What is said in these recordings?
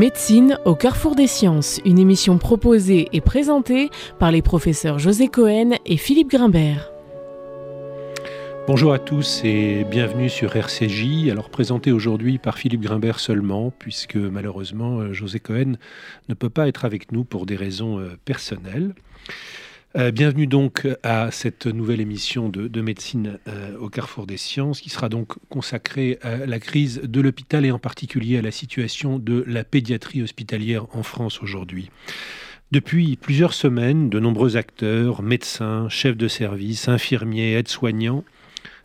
Médecine au carrefour des sciences, une émission proposée et présentée par les professeurs José Cohen et Philippe Grimbert. Bonjour à tous et bienvenue sur RCJ. Alors présenté aujourd'hui par Philippe Grimbert seulement, puisque malheureusement euh, José Cohen ne peut pas être avec nous pour des raisons euh, personnelles. Euh, bienvenue donc à cette nouvelle émission de, médecine euh, au carrefour des sciences qui sera donc consacrée à la crise de l'hôpital et en particulier à la situation de la pédiatrie hospitalière en France aujourd'hui. Depuis plusieurs semaines, de nombreux acteurs, médecins, chefs de service, infirmiers, aides-soignants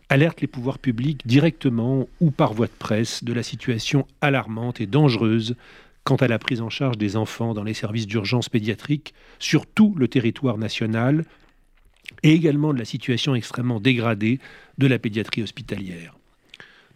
alertent les pouvoirs publics directement ou par voie de presse de la situation alarmante et dangereuse quant à la prise en charge des enfants dans les services d'urgence pédiatrique sur tout le territoire national et également de la situation extrêmement dégradée de la pédiatrie hospitalière.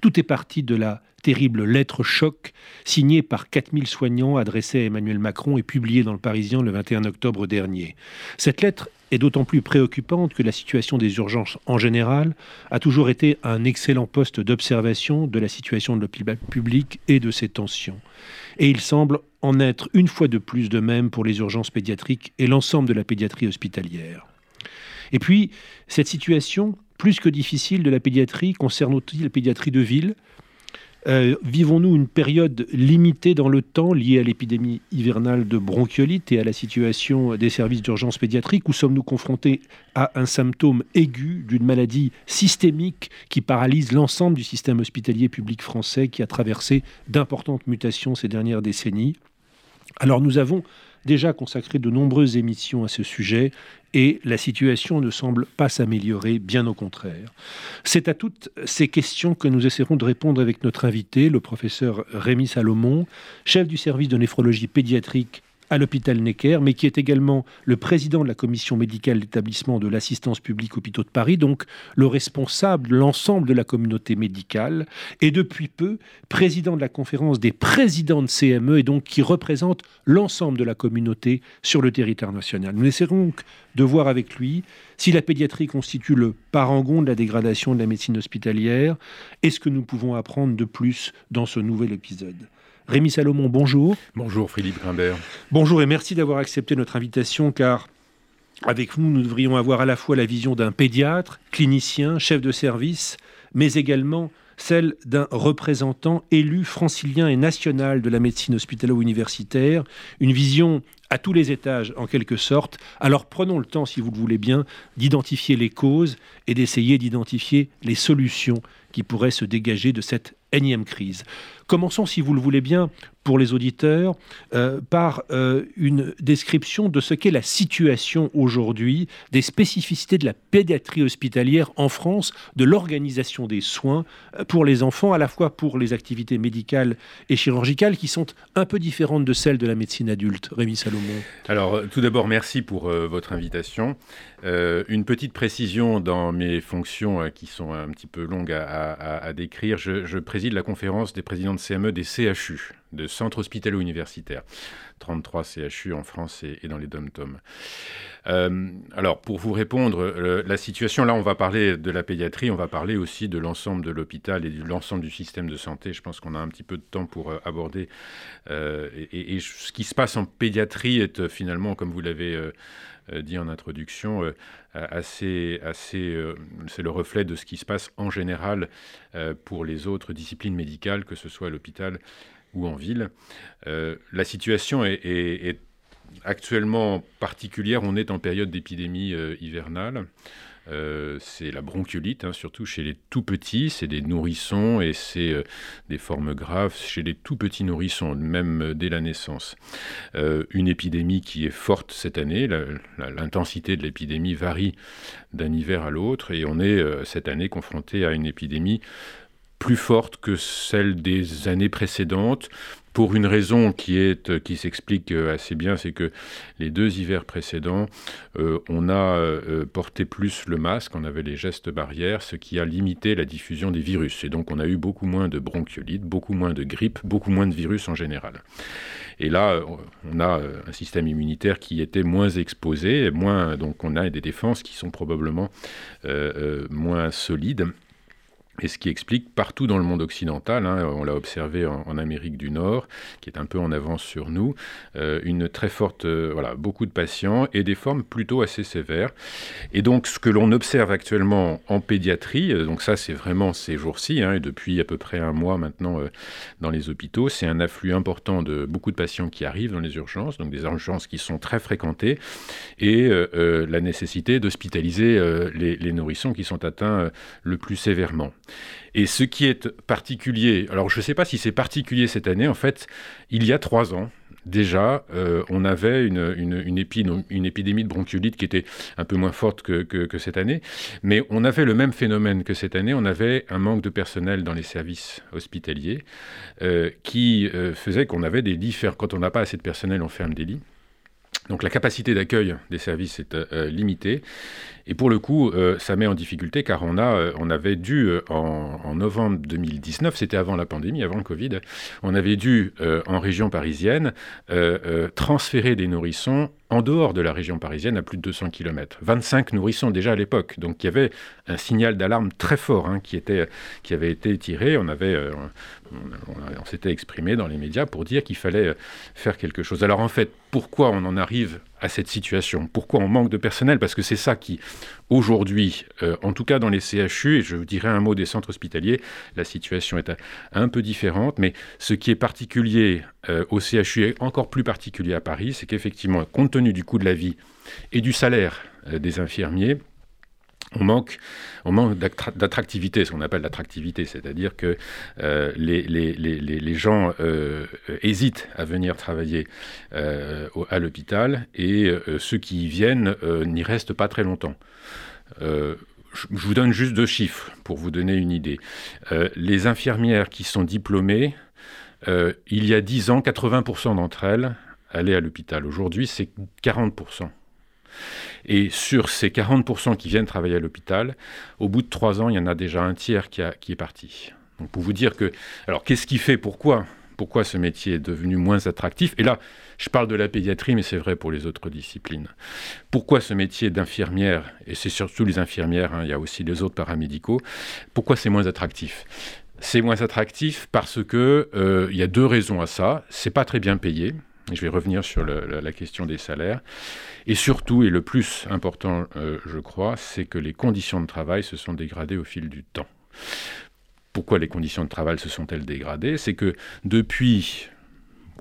Tout est parti de la terrible lettre choc signée par 4000 soignants adressée à Emmanuel Macron et publiée dans le Parisien le 21 octobre dernier. Cette lettre est d'autant plus préoccupante que la situation des urgences en général a toujours été un excellent poste d'observation de la situation de l'hôpital public et de ses tensions. Et il semble en être une fois de plus de même pour les urgences pédiatriques et l'ensemble de la pédiatrie hospitalière. Et puis, cette situation, plus que difficile de la pédiatrie, concerne aussi la pédiatrie de ville, euh, vivons-nous une période limitée dans le temps liée à l'épidémie hivernale de bronchiolite et à la situation des services d'urgence pédiatrique ou sommes-nous confrontés à un symptôme aigu d'une maladie systémique qui paralyse l'ensemble du système hospitalier public français qui a traversé d'importantes mutations ces dernières décennies? Alors nous avons déjà consacré de nombreuses émissions à ce sujet et la situation ne semble pas s'améliorer, bien au contraire. C'est à toutes ces questions que nous essaierons de répondre avec notre invité, le professeur Rémi Salomon, chef du service de néphrologie pédiatrique à l'hôpital Necker, mais qui est également le président de la commission médicale d'établissement de l'assistance publique hôpitaux de Paris, donc le responsable de l'ensemble de la communauté médicale, et depuis peu président de la conférence des présidents de CME, et donc qui représente l'ensemble de la communauté sur le territoire national. Nous essaierons donc de voir avec lui si la pédiatrie constitue le parangon de la dégradation de la médecine hospitalière, et ce que nous pouvons apprendre de plus dans ce nouvel épisode. Rémi Salomon, bonjour. Bonjour Philippe Grimbert. Bonjour et merci d'avoir accepté notre invitation car avec vous, nous devrions avoir à la fois la vision d'un pédiatre, clinicien, chef de service, mais également celle d'un représentant élu francilien et national de la médecine hospitalo-universitaire, une vision à tous les étages en quelque sorte. Alors prenons le temps, si vous le voulez bien, d'identifier les causes et d'essayer d'identifier les solutions qui pourraient se dégager de cette énième crise. Commençons, si vous le voulez bien, pour les auditeurs, euh, par euh, une description de ce qu'est la situation aujourd'hui, des spécificités de la pédiatrie hospitalière en France, de l'organisation des soins euh, pour les enfants, à la fois pour les activités médicales et chirurgicales, qui sont un peu différentes de celles de la médecine adulte. Rémi Salomon. Alors, tout d'abord, merci pour votre invitation. une petite précision dans mes fonctions qui sont un petit peu longues à, décrire. Je, préside la conférence des présidents de CME des CHU, de centres hospitalo-universitaires. 33 CHU en France et, dans les dom-toms. Euh, alors, pour vous répondre, la situation, là, on va parler de la pédiatrie, on va parler aussi de l'ensemble de l'hôpital et de l'ensemble du système de santé. Je pense qu'on a un petit peu de temps pour euh, aborder. Euh, et, ce qui se passe en pédiatrie est finalement, comme vous l'avez dit en introduction, assez, assez c'est le reflet de ce qui se passe en général pour les autres disciplines médicales, que ce soit à l'hôpital ou en ville. Euh, la situation est, actuellement particulière. On est en période d'épidémie euh, hivernale. Euh, c'est la bronchiolite, hein, surtout chez les tout petits, c'est des nourrissons et c'est des formes graves chez les tout petits nourrissons, même dès la naissance. une épidémie qui est forte cette année, l'intensité de l'épidémie varie d'un hiver à l'autre et on est cette année confronté à une épidémie plus forte que celle des années précédentes, pour une raison qui est qui s'explique euh, assez bien, c'est que les deux hivers précédents, euh, on a euh, porté plus le masque, on avait les gestes barrières, ce qui a limité la diffusion des virus. Et donc on a eu beaucoup moins de bronchiolite, beaucoup moins de grippe, beaucoup moins de virus en général. Et là, on a un système immunitaire qui était moins exposé, moins, donc on a des défenses qui sont probablement moins solides. Et ce qui explique partout dans le monde occidental, hein, on l'a observé en, Amérique du Nord, qui est un peu en avance sur nous, euh, une très forte, euh, voilà, beaucoup de patients et des formes plutôt assez sévères. Et donc ce que l'on observe actuellement en pédiatrie, euh, donc ça c'est vraiment ces jours-ci, hein, et depuis à peu près un mois maintenant dans les hôpitaux, c'est un afflux important de beaucoup de patients qui arrivent dans les urgences, donc des urgences qui sont très fréquentées, et la nécessité d'hospitaliser les, les nourrissons qui sont atteints le plus sévèrement. Et ce qui est particulier, alors je ne sais pas si c'est particulier cette année, en fait, il y a trois ans, déjà, euh, on avait une, une, épidémie de bronchiolite qui était un peu moins forte que, cette année, mais on avait le même phénomène que cette année, on avait un manque de personnel dans les services hospitaliers euh, qui euh, faisait qu'on avait des lits, quand on n'a pas assez de personnel, on ferme des lits. Donc la capacité d'accueil des services est limitée. Et pour le coup, euh, ça met en difficulté car on, a, euh, on avait dû, euh, en, novembre 2019, c'était avant la pandémie, avant le Covid, on avait dû, en région parisienne, transférer des nourrissons en dehors de la région parisienne à plus de 200 km. 25 nourrissons déjà à l'époque. Donc il y avait un signal d'alarme très fort hein, qui, était, qui avait été tiré. On, on s'était exprimé dans les médias pour dire qu'il fallait faire quelque chose. Alors en fait, pourquoi on en arrive à cette situation. Pourquoi on manque de personnel? Parce que c'est ça qui, aujourd'hui, euh, en tout cas dans les CHU, et je dirais un mot des centres hospitaliers, la situation est un peu différente, mais ce qui est particulier euh, au CHU et encore plus particulier à Paris, c'est qu'effectivement, compte tenu du coût de la vie et du salaire euh, des infirmiers, on manque, d'attractivité, ce qu'on appelle l'attractivité, c'est-à-dire que euh, les, gens euh, hésitent à venir travailler euh, à l'hôpital et ceux qui y viennent n'y restent pas très longtemps. je vous donne juste deux chiffres pour vous donner une idée. les infirmières qui sont diplômées, il y a 10 ans, 80% d'entre elles allaient à l'hôpital. Aujourd'hui, c'est 40%. Et sur ces 40% qui viennent travailler à l'hôpital, au bout de trois ans, il y en a déjà un tiers qui, est parti. Donc pour vous dire que... Alors qu'est-ce qui fait Pourquoi pourquoi ce métier est devenu moins attractif? Et là, je parle de la pédiatrie, mais c'est vrai pour les autres disciplines. Pourquoi ce métier d'infirmière, et c'est surtout les infirmières, hein, il y a aussi les autres paramédicaux, pourquoi c'est moins attractif? C'est moins attractif parce que euh, il y a deux raisons à ça. C'est pas très bien payé. Je vais revenir sur la, question des salaires. Et surtout, et le plus important, euh, je crois, c'est que les conditions de travail se sont dégradées au fil du temps. Pourquoi les conditions de travail se sont-elles dégradées? C'est que depuis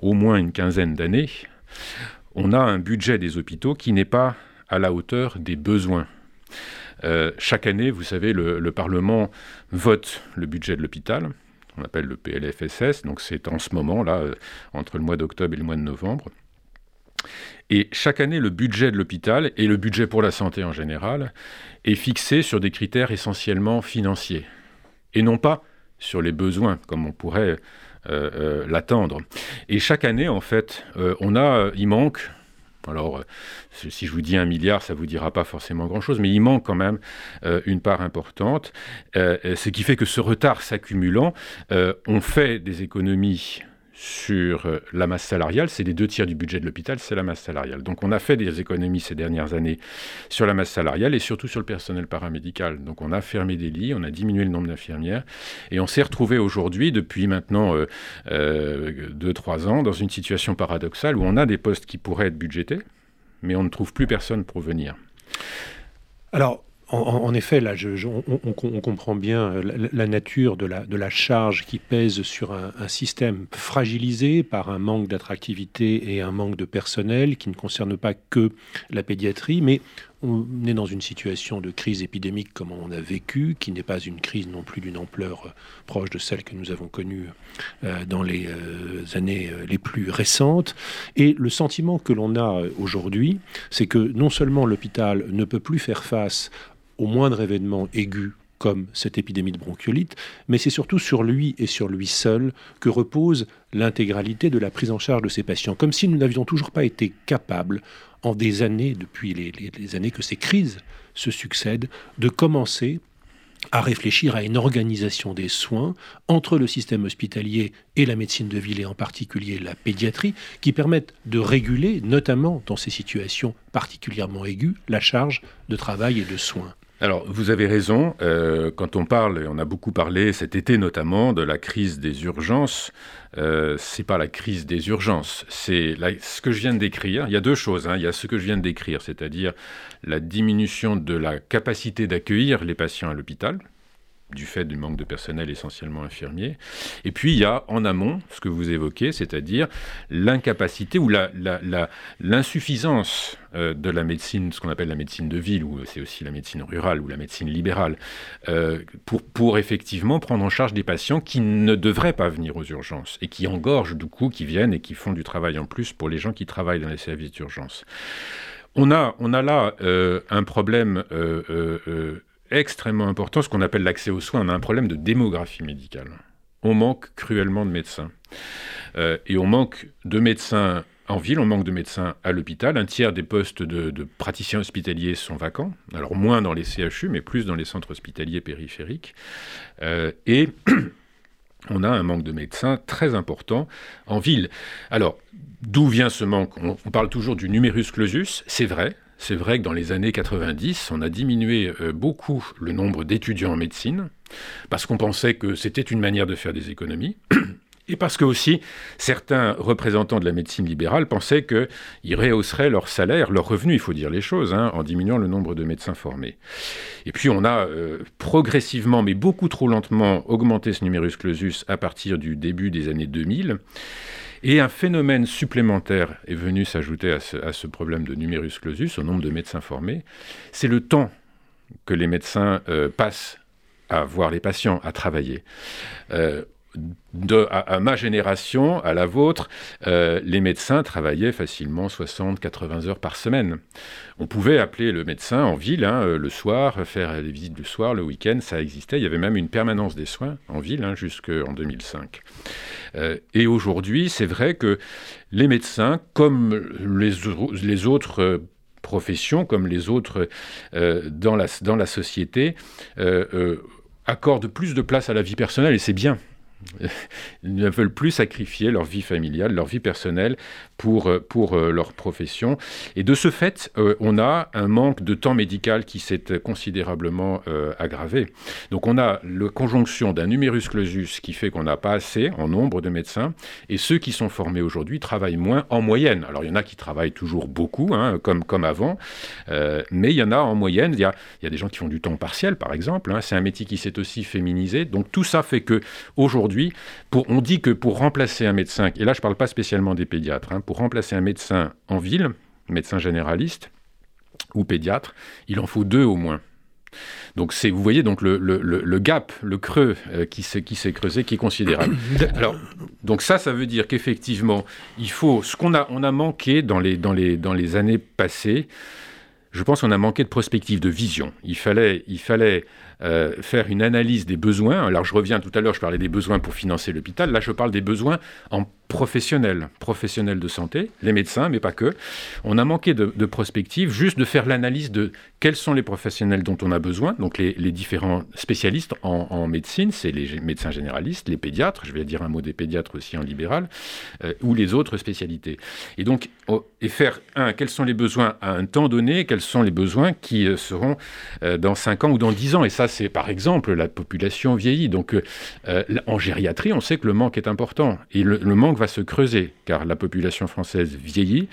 au moins une quinzaine d'années, on a un budget des hôpitaux qui n'est pas à la hauteur des besoins. Euh, chaque année, vous savez, le Parlement vote le budget de l'hôpital on appelle le PLFSS, donc c'est en ce moment, là, euh, entre le mois d'octobre et le mois de novembre. Et chaque année, le budget de l'hôpital et le budget pour la santé en général est fixé sur des critères essentiellement financiers et non pas sur les besoins comme on pourrait euh, euh, l'attendre. Et chaque année, en fait, on a, il manque alors, euh, si je vous dis un milliard, ça ne vous dira pas forcément grand-chose, mais il manque quand même euh, une part importante, euh, ce qui fait que ce retard s'accumulant, on fait des économies sur euh, la masse salariale, c'est les deux tiers du budget de l'hôpital, c'est la masse salariale. Donc on a fait des économies ces dernières années sur la masse salariale et surtout sur le personnel paramédical. Donc on a fermé des lits, on a diminué le nombre d'infirmières et on s'est retrouvé aujourd'hui, depuis maintenant 2-3 euh, euh, ans, dans une situation paradoxale où on a des postes qui pourraient être budgétés, mais on ne trouve plus personne pour venir. Alors, en, effet, là, on, comprend bien euh, la, nature de la, charge qui pèse sur un, système fragilisé par un manque d'attractivité et un manque de personnel qui ne concerne pas que la pédiatrie, mais on est dans une situation de crise épidémique comme on a vécu, qui n'est pas une crise non plus d'une ampleur euh, proche de celle que nous avons connue euh, dans les années les plus récentes. Et le sentiment que l'on a aujourd'hui, c'est que non seulement l'hôpital ne peut plus faire face au moindre événement aigu comme cette épidémie de bronchiolite, mais c'est surtout sur lui et sur lui seul que repose l'intégralité de la prise en charge de ces patients, comme si nous n'avions toujours pas été capables, en des années, depuis les, années que ces crises se succèdent, de commencer à réfléchir à une organisation des soins entre le système hospitalier et la médecine de ville et en particulier la pédiatrie qui permettent de réguler, notamment dans ces situations particulièrement aiguës, la charge de travail et de soins. Alors, vous avez raison. Euh, quand on parle, et on a beaucoup parlé cet été notamment, de la crise des urgences, euh, c'est pas la crise des urgences, c'est ce que je viens de décrire. Il y a deux choses. Hein. Il y a ce que je viens de décrire, c'est-à-dire la diminution de la capacité d'accueillir les patients à l'hôpital, du fait du manque de personnel essentiellement infirmier. Et puis il y a en amont ce que vous évoquez, c'est-à-dire l'incapacité ou l'insuffisance euh, de la médecine, ce qu'on appelle la médecine de ville, ou c'est aussi la médecine rurale ou la médecine libérale, euh, pour, pour effectivement prendre en charge des patients qui ne devraient pas venir aux urgences et qui engorgent du coup, qui viennent et qui font du travail en plus pour les gens qui travaillent dans les services d'urgence. On a, on a là euh, un problème extrêmement important, ce qu'on appelle l'accès aux soins. On a un problème de démographie médicale. On manque cruellement de médecins. Euh, et on manque de médecins en ville, on manque de médecins à l'hôpital. Un tiers des postes de, praticiens hospitaliers sont vacants. Alors moins dans les CHU, mais plus dans les centres hospitaliers périphériques. Euh, et on a un manque de médecins très important en ville. Alors, d'où vient ce manque? On, on, parle toujours du numerus clausus, c'est vrai, c'est vrai que dans les années 90, on a diminué euh, beaucoup le nombre d'étudiants en médecine, parce qu'on pensait que c'était une manière de faire des économies. Et parce que aussi, certains représentants de la médecine libérale pensaient qu'ils rehausseraient leur salaire, leur revenu, il faut dire les choses, hein, en diminuant le nombre de médecins formés. Et puis on a euh, progressivement, mais beaucoup trop lentement, augmenté ce numerus clausus à partir du début des années 2000. Et un phénomène supplémentaire est venu s'ajouter à, ce, problème de numerus clausus, au nombre de médecins formés, c'est le temps que les médecins euh, passent à voir les patients, à travailler. Euh, de, à, ma génération, à la vôtre, euh, les médecins travaillaient facilement 60-80 heures par semaine. On pouvait appeler le médecin en ville hein, euh, le soir, faire des visites le soir, le week-end, ça existait. Il y avait même une permanence des soins en ville hein, jusqu'en 2005. Euh, et aujourd'hui, c'est vrai que les médecins, comme les, les autres professions, comme les autres dans la société, accordent plus de place à la vie personnelle, et c'est bien. Ils ne veulent plus sacrifier leur vie familiale, leur vie personnelle pour, euh, pour euh, leur profession. Et de ce fait, euh, on a un manque de temps médical qui s'est considérablement aggravé. Donc on a la conjonction d'un numerus clausus qui fait qu'on n'a pas assez en nombre de médecins, et ceux qui sont formés aujourd'hui travaillent moins en moyenne. Alors il y en a qui travaillent toujours beaucoup, hein, comme, comme avant, mais il y en a en moyenne, il y a, y a des gens qui font du temps partiel, par exemple, hein. c'est un métier qui s'est aussi féminisé. Donc tout ça fait que aujourd'hui, on dit que pour remplacer un médecin, et là je ne parle pas spécialement des pédiatres, hein, pour remplacer un médecin en ville, médecin généraliste ou pédiatre, il en faut deux au moins. Donc c'est, vous voyez donc le, gap, le creux euh, qui s'est creusé, qui est considérable. Alors donc ça, ça veut dire qu'effectivement, il faut ce qu'on a, on a manqué dans les dans les dans les années passées. Je pense qu'on a manqué de prospective, de vision. Il fallait il fallait euh, faire une analyse des besoins. Alors je reviens tout à l'heure, je parlais des besoins pour financer l'hôpital. Là, je parle des besoins en professionnels, professionnels de santé, les médecins, mais pas que. On a manqué de, de prospective, juste de faire l'analyse de quels sont les professionnels dont on a besoin. Donc les, différents spécialistes en, médecine, c'est les médecins généralistes, les pédiatres, je vais dire un mot des pédiatres aussi en libéral, euh, ou les autres spécialités. Et donc, oh, et faire, un, quels sont les besoins à un temps donné, quels sont les besoins qui euh, seront dans 5 ans ou dans 10 ans. Et ça, c'est par exemple la population vieillit. Donc euh, en gériatrie, on sait que le manque est important et le, manque va se creuser car la population française vieillit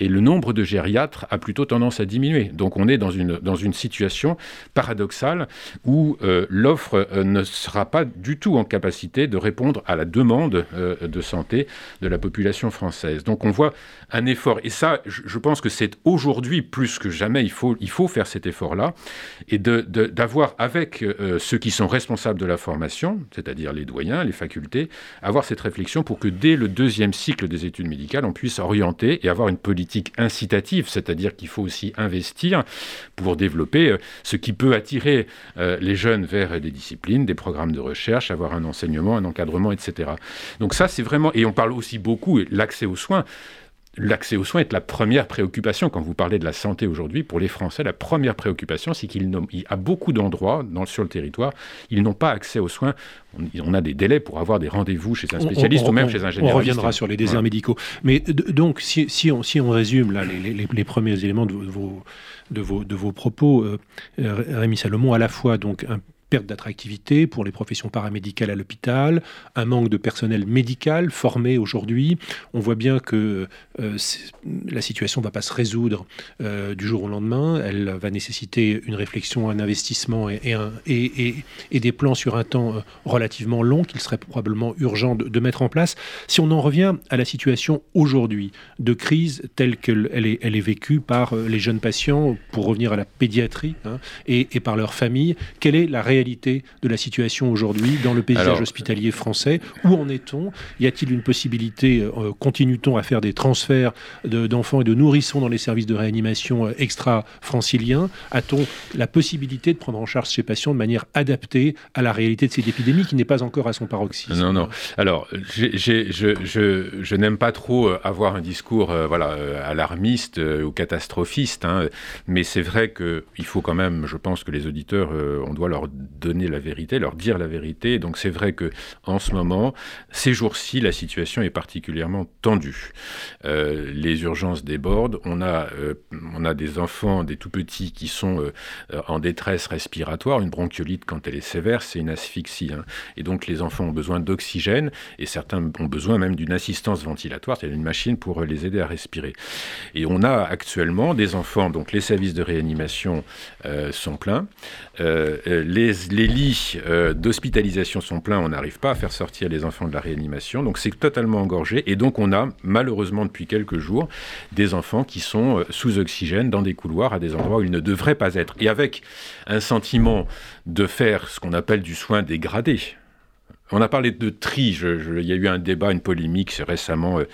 et le nombre de gériatres a plutôt tendance à diminuer. Donc on est dans une, dans une situation paradoxale où euh, l'offre euh, ne sera pas du tout en capacité de répondre à la demande de santé de la population française. Donc on voit un effort et ça, je, pense que c'est aujourd'hui plus que jamais, il faut, il faut faire cet effort-là et d'avoir avec euh, ceux qui sont responsables de la formation, c'est-à-dire les doyens, les facultés, avoir cette réflexion pour que dès le deuxième cycle des études médicales, on puisse orienter et avoir une politique incitative, c'est-à-dire qu'il faut aussi investir pour développer euh, ce qui peut attirer euh, les jeunes vers des disciplines, des programmes de recherche, avoir un enseignement, un encadrement, etc. Donc ça, c'est vraiment, et on parle aussi beaucoup, l'accès aux soins, L'accès aux soins est la première préoccupation. Quand vous parlez de la santé aujourd'hui, pour les Français, la première préoccupation, c'est qu'il y a beaucoup d'endroits sur le territoire, ils n'ont pas accès aux soins. On, a des délais pour avoir des rendez-vous chez un spécialiste ou même chez un généraliste. On reviendra sur les déserts médicaux. Mais donc, si, on, si on résume là, les, premiers éléments de vos, de vos, de vos propos, euh, Rémi Salomon, à la fois donc un perte d'attractivité pour les professions paramédicales à l'hôpital, un manque de personnel médical formé aujourd'hui. On voit bien que euh, la situation ne va pas se résoudre euh, du jour au lendemain. Elle va nécessiter une réflexion, un investissement et, des plans sur un temps euh, relativement long qu'il serait probablement urgent de, mettre en place. Si on en revient à la situation aujourd'hui de crise telle qu'elle est, elle est vécue par les jeunes patients, pour revenir à la pédiatrie, hein, et, par leurs familles, quelle est la réalité de la situation aujourd'hui dans le paysage hospitalier français? Où en est-on? Y a-t-il une possibilité, euh, continue-t-on à faire des transferts d'enfants et de nourrissons dans les services de réanimation euh, extra-franciliens? A-t-on la possibilité de prendre en charge ces patients de manière adaptée à la réalité de cette épidémie qui n'est pas encore à son paroxysme? Non, non. Alors, je, n'aime pas trop euh, avoir un discours voilà, alarmiste ou catastrophiste, hein, mais c'est vrai qu'il faut quand même, je pense que les auditeurs, on doit leur donner la vérité, leur dire la vérité. Donc c'est vrai que en ce moment, ces jours-ci, la situation est particulièrement tendue. Euh, les urgences débordent. On a, euh, on a des enfants, des tout petits qui sont euh, en détresse respiratoire. Une bronchiolite, quand elle est sévère, c'est une asphyxie. Hein. Et donc les enfants ont besoin d'oxygène et certains ont besoin même d'une assistance ventilatoire, c'est-à-dire une machine pour les aider à respirer. Et on a actuellement des enfants, donc les services de réanimation sont pleins. les les, lits euh, d'hospitalisation sont pleins, on n'arrive pas à faire sortir les enfants de la réanimation, donc c'est totalement engorgé. Et donc on a malheureusement depuis quelques jours des enfants qui sont euh, sous oxygène dans des couloirs à des endroits où ils ne devraient pas être. Et avec un sentiment de faire ce qu'on appelle du soin dégradé. On a parlé de tri. il y a eu un débat, une polémique récemment euh,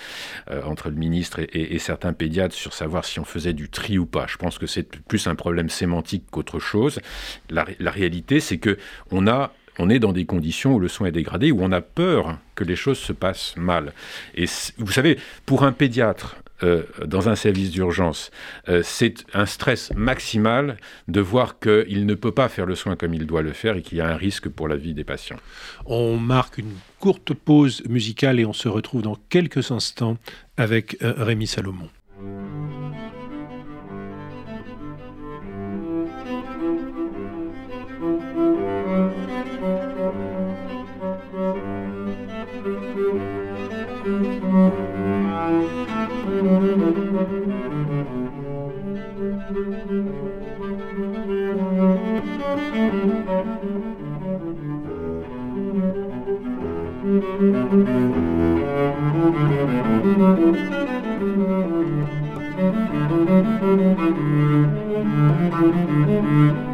euh, entre le ministre et, certains pédiatres sur savoir si on faisait du tri ou pas. Je pense que c'est plus un problème sémantique qu'autre chose. La, réalité, c'est que on a on est dans des conditions où le soin est dégradé, où on a peur que les choses se passent mal. Et vous savez, pour un pédiatre, euh, dans un service d'urgence, euh, c'est un stress maximal de voir qu'il ne peut pas faire le soin comme il doit le faire et qu'il y a un risque pour la vie des patients. On marque une courte pause musicale et on se retrouve dans quelques instants avec euh, Rémi Salomon. Thank you.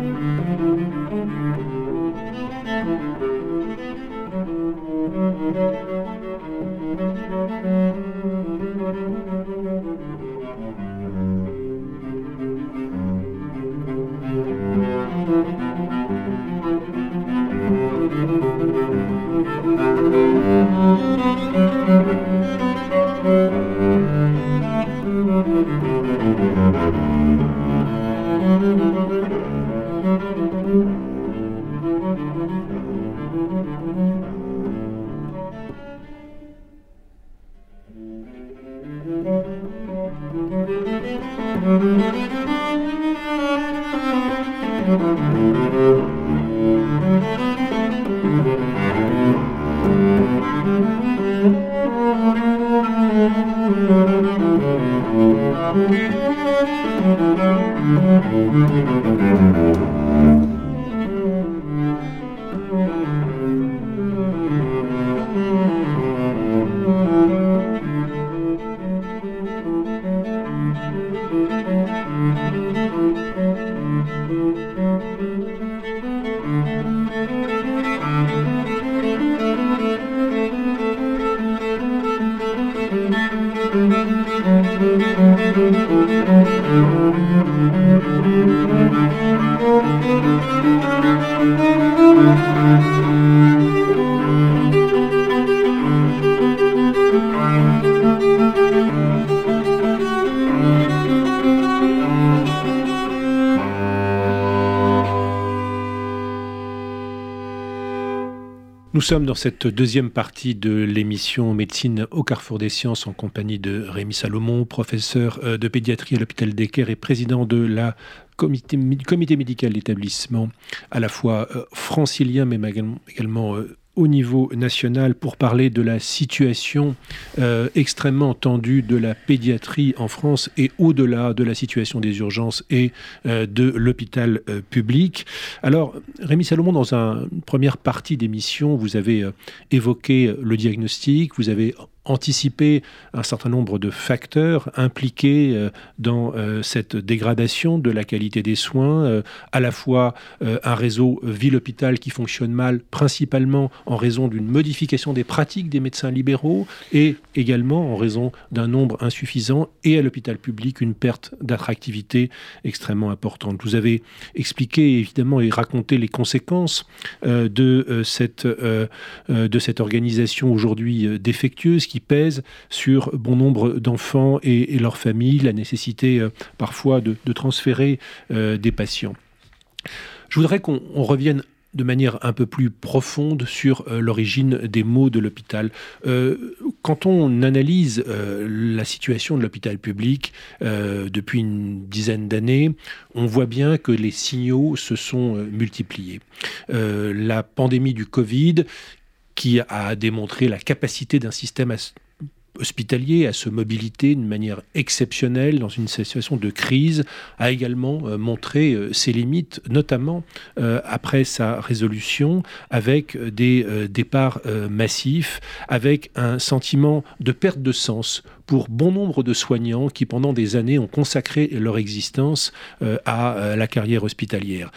Sommes dans cette deuxième partie de l'émission Médecine au carrefour des sciences en compagnie de Rémi Salomon, professeur euh, de pédiatrie à l'hôpital Decker et président de la comité, comité médical d'établissement à la fois euh, francilien mais également euh, au niveau national pour parler de la situation euh, extrêmement tendue de la pédiatrie en France et au-delà de la situation des urgences et euh, de l'hôpital euh, public. Alors, Rémi Salomon, dans une première partie d'émission, vous avez évoqué le diagnostic, vous avez anticiper un certain nombre de facteurs impliqués euh, dans euh, cette dégradation de la qualité des soins, euh, à la fois un réseau ville-hôpital qui fonctionne mal, principalement en raison d'une modification des pratiques des médecins libéraux, et également en raison d'un nombre insuffisant, et à l'hôpital public, une perte d'attractivité extrêmement importante. Vous avez expliqué évidemment et raconté les conséquences de, cette, de cette organisation aujourd'hui défectueuse qui pèse sur bon nombre d'enfants et, leurs familles, la nécessité euh, parfois de, transférer euh, des patients. Je voudrais qu'on revienne de manière un peu plus profonde sur euh, l'origine des maux de l'hôpital. quand on analyse la situation de l'hôpital public depuis une dizaine d'années, on voit bien que les signaux se sont multipliés. la pandémie du Covid qui a démontré la capacité d'un système hospitalier à se mobiliter d'une manière exceptionnelle dans une situation de crise, a également euh, montré euh, ses limites, notamment euh, après sa résolution, avec des départs massifs, avec un sentiment de perte de sens pour bon nombre de soignants qui, pendant des années, ont consacré leur existence à la carrière hospitalière.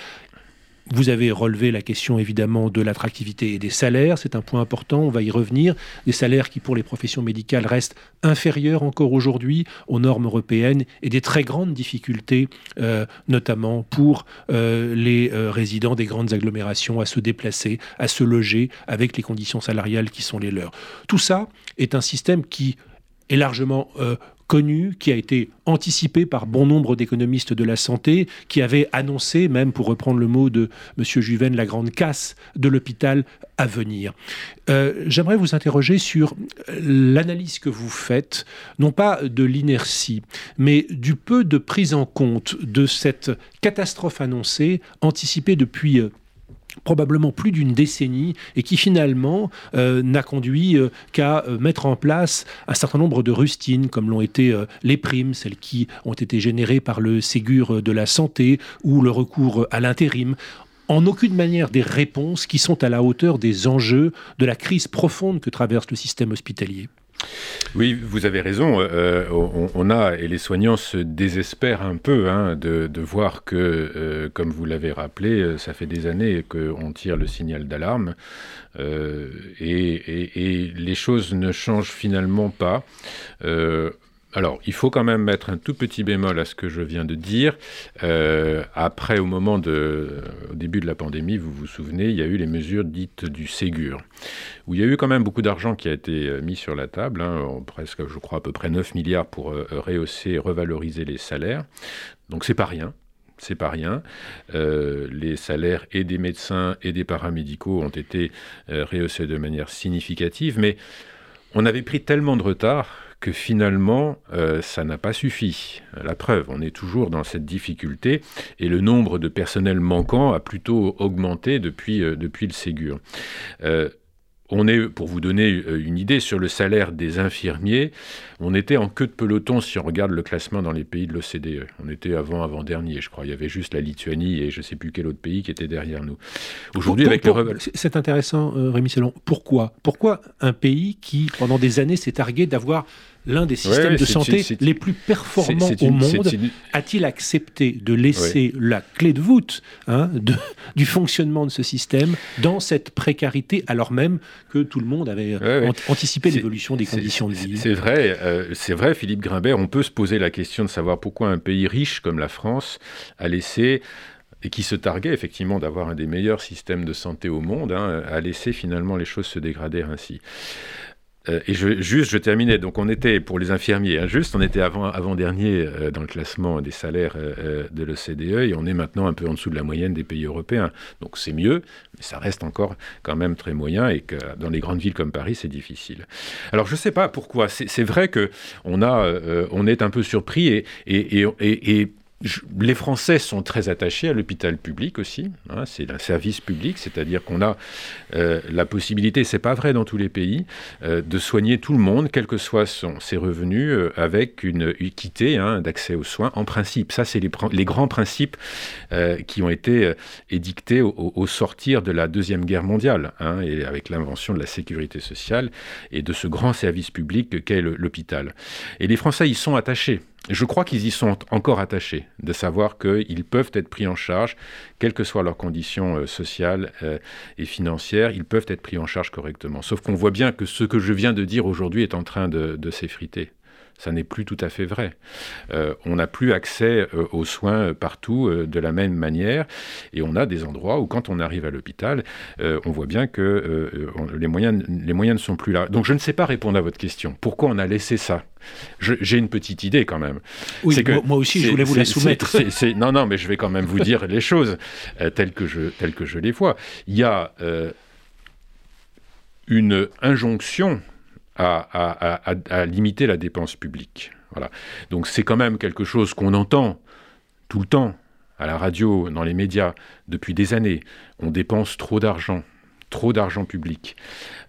Vous avez relevé la question évidemment de l'attractivité et des salaires, c'est un point important, on va y revenir. Des salaires qui pour les professions médicales restent inférieurs encore aujourd'hui aux normes européennes et des très grandes difficultés, euh, notamment pour euh, les euh, résidents des grandes agglomérations à se déplacer, à se loger avec les conditions salariales qui sont les leurs. Tout ça est un système qui est largement connu, qui a été anticipé par bon nombre d'économistes de la santé, qui avaient annoncé, même pour reprendre le mot de M. Juven, la grande casse de l'hôpital à venir. Euh, j'aimerais vous interroger sur l'analyse que vous faites, non pas de l'inertie, mais du peu de prise en compte de cette catastrophe annoncée, anticipée depuis probablement plus d'une décennie et qui finalement euh, n'a conduit euh, qu'à euh, mettre en place un certain nombre de rustines comme l'ont été les primes, celles qui ont été générées par le Ségur de la santé ou le recours à l'intérim en aucune manière des réponses qui sont à la hauteur des enjeux de la crise profonde que traverse le système hospitalier. Oui, vous avez raison. Euh, on, a, et les soignants se désespèrent un peu hein, de, voir que, euh, comme vous l'avez rappelé, euh, ça fait des années qu'on tire le signal d'alarme et, les choses ne changent finalement pas. Alors, il faut quand même mettre un tout petit bémol à ce que je viens de dire. Euh, après, au moment de, au début de la pandémie, vous vous souvenez, il y a eu les mesures dites du Ségur, où il y a eu quand même beaucoup d'argent qui a été euh, mis sur la table, hein, presque, je crois, à peu près 9 milliards pour euh, rehausser, revaloriser les salaires. Donc, c'est pas rien c'est pas rien. les salaires et des médecins et des paramédicaux ont été rehaussés de manière significative, mais on avait pris tellement de retard que finalement, euh, ça n'a pas suffi. La preuve, on est toujours dans cette difficulté et le nombre de personnels manquants a plutôt augmenté depuis, euh, depuis le Ségur. Euh, on est, pour vous donner une idée sur le salaire des infirmiers, on était en queue de peloton si on regarde le classement dans les pays de l'OCDE. On était avant, avant-dernier, je crois. Il y avait juste la Lituanie et je ne sais plus quel autre pays qui était derrière nous. Aujourd'hui, avec le... C'est intéressant, Rémi Sellon. Pourquoi? Pourquoi un pays qui, pendant des années, s'est targué d'avoir l'un des systèmes de santé les plus performants au monde, a-t-il accepté de laisser la clé de voûte hein, du fonctionnement de ce système dans cette précarité, alors même que tout le monde avait anticipé l'évolution des conditions de vie? C'est vrai, euh, c'est vrai, Philippe Grimbert, on peut se poser la question de savoir pourquoi un pays riche comme la France a laissé et qui se targuait effectivement d'avoir un des meilleurs systèmes de santé au monde, hein, a laissé finalement les choses se dégrader ainsi. Euh, et juste, je terminais. Donc, on était, pour les infirmiers, hein, juste, on était avant, avant euh, dans le classement des salaires euh, de l'OCDE et on est maintenant un peu en dessous de la moyenne des pays européens. Donc, c'est mieux, mais ça reste encore quand même très moyen et dans les grandes villes comme Paris, c'est difficile. Alors, je ne sais pas pourquoi. C'est vrai que on, a, on est un peu surpris et, et, et, et les Français sont très attachés à l'hôpital public aussi. Hein, c'est un service public, c'est-à-dire qu'on a euh, la possibilité, c'est pas vrai dans tous les pays, euh, de soigner tout le monde, quels que soient ses revenus, euh, avec une équité hein, d'accès aux soins. En principe, ça, c'est les, grands principes qui ont été édictés au, sortir de la deuxième guerre mondiale, hein, avec l'invention de la sécurité sociale et de ce grand service public qu'est l'hôpital. Et les Français y sont attachés. Je crois qu'ils y sont encore attachés, de savoir qu'ils peuvent être pris en charge, quelles que soient leurs conditions euh, sociales euh, et financières, ils peuvent être pris en charge correctement. Sauf qu'on voit bien que ce que je viens de dire aujourd'hui est en train de s'effriter ça n'est plus tout à fait vrai. Euh, on n'a plus accès euh, aux soins partout euh, de la même manière, et on a des endroits où quand on arrive à l'hôpital, on voit bien que les, moyens, les moyens ne sont plus là. Donc je ne sais pas répondre à votre question. Pourquoi on a laissé ça? J'ai une petite idée quand même. Oui, que moi aussi, je voulais vous la soumettre. non, non, mais je vais quand même vous dire les choses telles, que je, telles que je les vois. Il y a une injonction à, limiter la dépense publique. Voilà. Donc c'est quand même quelque chose qu'on entend tout le temps à la radio, dans les médias, depuis des années. On dépense trop d'argent trop d'argent public.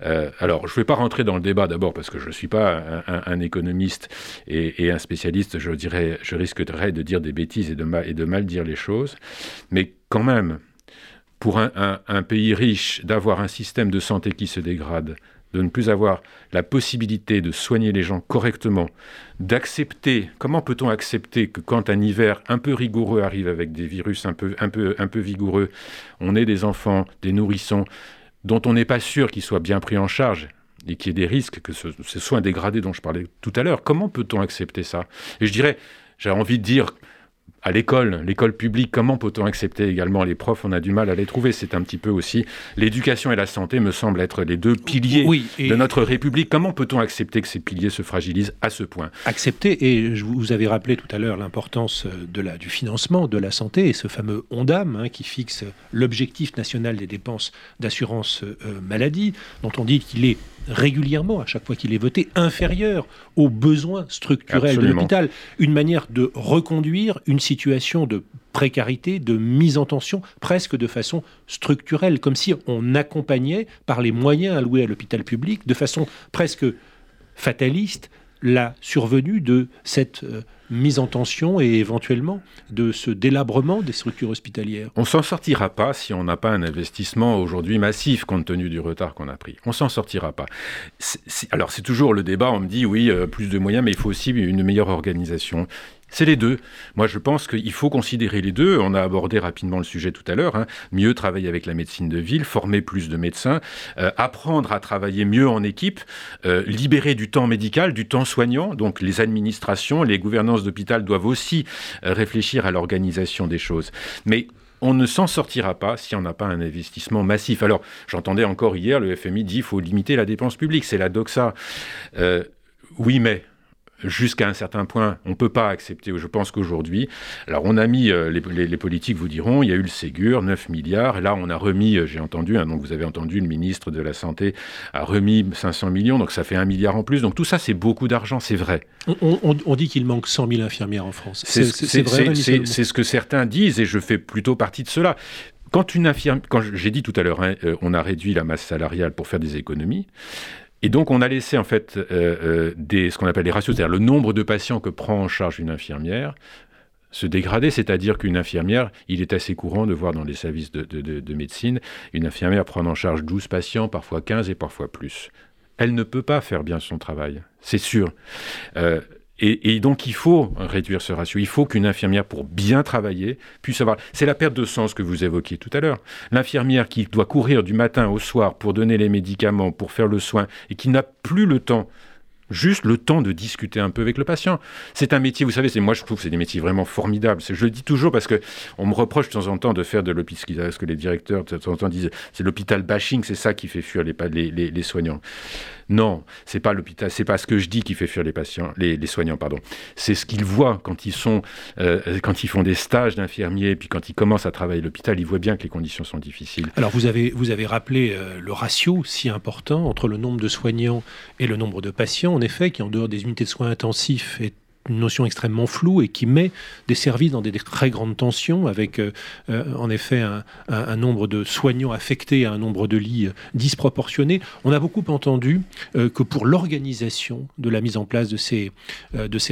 Euh, alors, je ne vais pas rentrer dans le débat d'abord parce que je ne suis pas un, économiste et, un spécialiste. Je dirais, je risquerais de dire des bêtises et de, mal, et de mal dire les choses. Mais quand même, pour un pays riche, d'avoir un système de santé qui se dégrade, de ne plus avoir la possibilité de soigner les gens correctement, d'accepter, comment peut-on accepter que quand un hiver un peu rigoureux arrive avec des virus un peu, un peu, un peu vigoureux, on ait des enfants, des nourrissons, dont on n'est pas sûr qu'ils soient bien pris en charge et qu'il y ait des risques, que ce, ce soins dégradés dont je parlais tout à l'heure, comment peut-on accepter ça? Et je dirais, j'ai envie de dire, à l'école, l'école publique, comment peut-on accepter également les profs? On a du mal à les trouver. C'est un petit peu aussi l'éducation et la santé me semblent être les deux piliers de notre République. Comment peut-on accepter que ces piliers se fragilisent à ce point? Accepter, et je vous avais rappelé tout à l'heure l'importance de la, du financement de la santé et ce fameux ONDAM hein, qui fixe l'objectif national des dépenses d'assurance euh, maladie, dont on dit qu'il est régulièrement, à chaque fois qu'il est voté, inférieur aux besoins structurels de l'hôpital. Une manière de reconduire une situation de précarité, de mise en tension, presque de façon structurelle, comme si on accompagnait par les moyens alloués à l'hôpital public, de façon presque fataliste, la survenue de cette euh, mise en tension et éventuellement de ce délabrement des structures hospitalières On s'en sortira pas si on n'a pas un investissement aujourd'hui massif compte tenu du retard qu'on a pris. On s'en sortira pas. alors c'est toujours le débat, on me dit oui, euh, plus de moyens, mais il faut aussi une meilleure organisation. C'est les deux. Moi, je pense qu'il faut considérer les deux. On a abordé rapidement le sujet tout à l'heure. Hein. Mieux travailler avec la médecine de ville, former plus de médecins, euh, apprendre à travailler mieux en équipe, euh, libérer du temps médical, du temps soignant. Donc, les administrations, les gouvernances d'hôpital doivent aussi euh, réfléchir à l'organisation des choses. Mais on ne s'en sortira pas si on n'a pas un investissement massif. Alors, j'entendais encore hier, le FMI dit qu'il faut limiter la dépense publique. C'est la doxa. oui, mais jusqu'à un certain point, on ne peut pas accepter. Je pense qu'aujourd'hui, alors on a mis, euh, les, politiques vous diront, il y a eu le Ségur, 9 milliards. Là, on a remis, euh, j'ai entendu, hein, donc vous avez entendu, le ministre de la Santé a remis 500 millions, donc ça fait un milliard en plus. Donc tout ça, c'est beaucoup d'argent, c'est vrai. On, dit qu'il manque 100 000 infirmières en France. C'est vrai. C'est ce que certains disent, et je fais plutôt partie de cela. Quand une infirmière, quand j'ai dit tout à l'heure, hein, euh, on a réduit la masse salariale pour faire des économies. Et donc, on a laissé en fait euh, euh, ce qu'on appelle les ratios, c'est-à-dire le nombre de patients que prend en charge une infirmière, se dégrader, c'est-à-dire qu'une infirmière, il est assez courant de voir dans les services de, médecine, une infirmière prendre en charge 12 patients, parfois 15 et parfois plus. Elle ne peut pas faire bien son travail, c'est sûr. Euh, et, donc il faut réduire ce ratio. Il faut qu'une infirmière, pour bien travailler, puisse avoir... C'est la perte de sens que vous évoquiez tout à l'heure. L'infirmière qui doit courir du matin au soir pour donner les médicaments, pour faire le soin, et qui n'a plus le temps juste le temps de discuter un peu avec le patient. C'est un métier, vous savez, c'est moi je trouve que c'est des métiers vraiment formidables. Je le dis toujours parce que on me reproche de temps en temps de faire de l'hôpital, ce que les directeurs de temps en temps disent, c'est l'hôpital bashing, c'est ça qui fait fuir les, soignants. Non, c'est pas l'hôpital, c'est pas ce que je dis qui fait fuir les patients, les, soignants, pardon. C'est ce qu'ils voient quand ils sont, euh, quand ils font des stages d'infirmiers, puis quand ils commencent à travailler à l'hôpital, ils voient bien que les conditions sont difficiles. Alors vous avez, vous avez rappelé euh, le ratio si important entre le nombre de soignants et le nombre de patients, en effet, qui en dehors des unités de soins intensifs est une notion extrêmement floue et qui met des services dans des, très grandes tensions, avec euh, euh, en effet un, nombre de soignants affectés à un nombre de lits euh, disproportionné. On a beaucoup entendu que pour l'organisation de la mise en place de ces,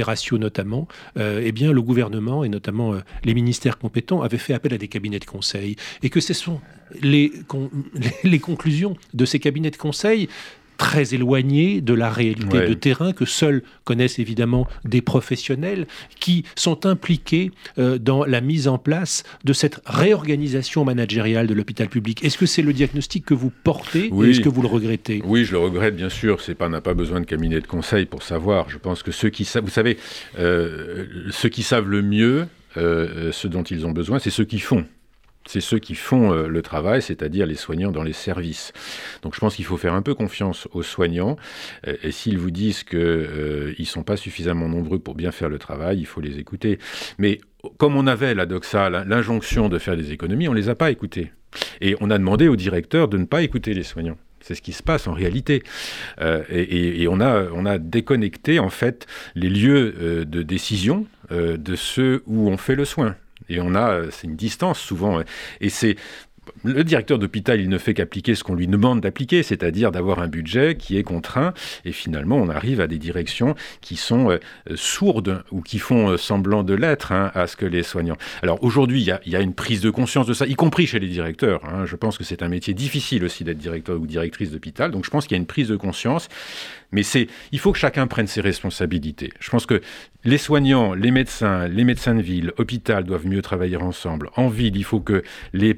ratios notamment, eh bien, le gouvernement et notamment les ministères compétents avaient fait appel à des cabinets de conseil et que ce sont les, les conclusions de ces cabinets de conseil très éloigné de la réalité de terrain que seuls connaissent évidemment des professionnels qui sont impliqués euh, dans la mise en place de cette réorganisation managériale de l'hôpital public. Est-ce que c'est le diagnostic que vous portez oui. est-ce que vous le regrettez? Oui, je le regrette bien sûr. C'est pas, n'a pas besoin de cabinet de conseil pour savoir. Je pense que ceux qui savent, vous savez, euh, ceux qui savent le mieux euh, ce dont ils ont besoin, c'est ceux qui font c'est ceux qui font euh, le travail, c'est-à-dire les soignants dans les services. Donc je pense qu'il faut faire un peu confiance aux soignants, euh, et s'ils vous disent qu'ils euh, ne sont pas suffisamment nombreux pour bien faire le travail, il faut les écouter. Mais comme on avait la doxa, l'injonction de faire des économies, on ne les a pas écoutés. Et on a demandé au directeur de ne pas écouter les soignants. C'est ce qui se passe en réalité. et, on, a, on a déconnecté en fait les lieux de décision de ceux où on fait le soin. Et on a, euh, c'est une distance souvent. Et c'est le directeur d'hôpital, il ne fait qu'appliquer ce qu'on lui demande d'appliquer, c'est-à-dire d'avoir un budget qui est contraint. Et finalement, on arrive à des directions qui sont euh, sourdes ou qui font euh, semblant de l'être hein, à ce que les soignants. Alors aujourd'hui, il y, a une prise de conscience de ça, y compris chez les directeurs. Hein. Je pense que c'est un métier difficile aussi d'être directeur ou directrice d'hôpital. Donc je pense qu'il y a une prise de conscience. Mais c'est, il faut que chacun prenne ses responsabilités. Je pense que les soignants, les médecins, les médecins de ville, hôpital doivent mieux travailler ensemble. En ville, il faut que les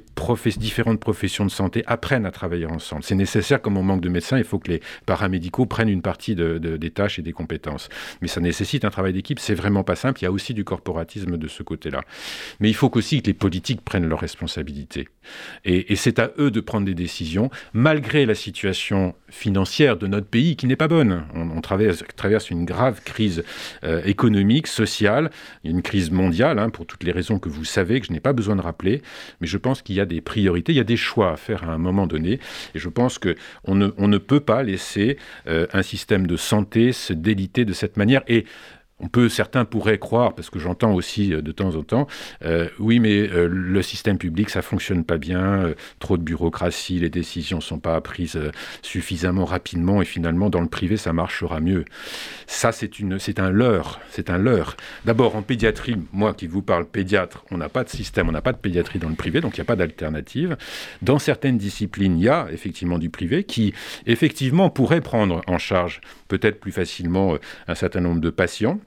différentes professions de santé apprennent à travailler ensemble. C'est nécessaire, comme on manque de médecins, il faut que les paramédicaux prennent une partie des tâches et des compétences. Mais ça nécessite un travail d'équipe. C'est vraiment pas simple. Il y a aussi du corporatisme de ce côté-là. Mais il faut aussi que les politiques prennent leurs responsabilités. Et, c'est à eux de prendre des décisions, malgré la situation financière de notre pays qui n'est pas bonne. On, traverse, une grave crise euh, économique, sociale, une crise mondiale, hein, pour toutes les raisons que vous savez, que je n'ai pas besoin de rappeler. Mais je pense qu'il y a des priorités, il y a des choix à faire à un moment donné. Et je pense qu'on ne, on ne peut pas laisser euh, un système de santé se déliter de cette manière. On peut, certains pourraient croire, parce que j'entends aussi euh, de temps en temps, euh, oui, mais euh, le système public, ça fonctionne pas bien, trop de bureaucratie, les décisions sont pas prises suffisamment rapidement, et finalement, dans le privé, ça marchera mieux. Ça, c'est une, c'est un leurre, c'est un leurre. D'abord, en pédiatrie, moi qui vous parle pédiatre, on n'a pas de système, on n'a pas de pédiatrie dans le privé, donc il n'y a pas d'alternative. Dans certaines disciplines, il y a effectivement du privé qui, effectivement, pourrait prendre en charge peut-être plus facilement un certain nombre de patients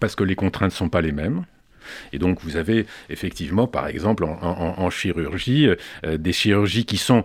parce que les contraintes ne sont pas les mêmes. Et donc vous avez effectivement, par exemple, en, chirurgie, euh, des chirurgies qui sont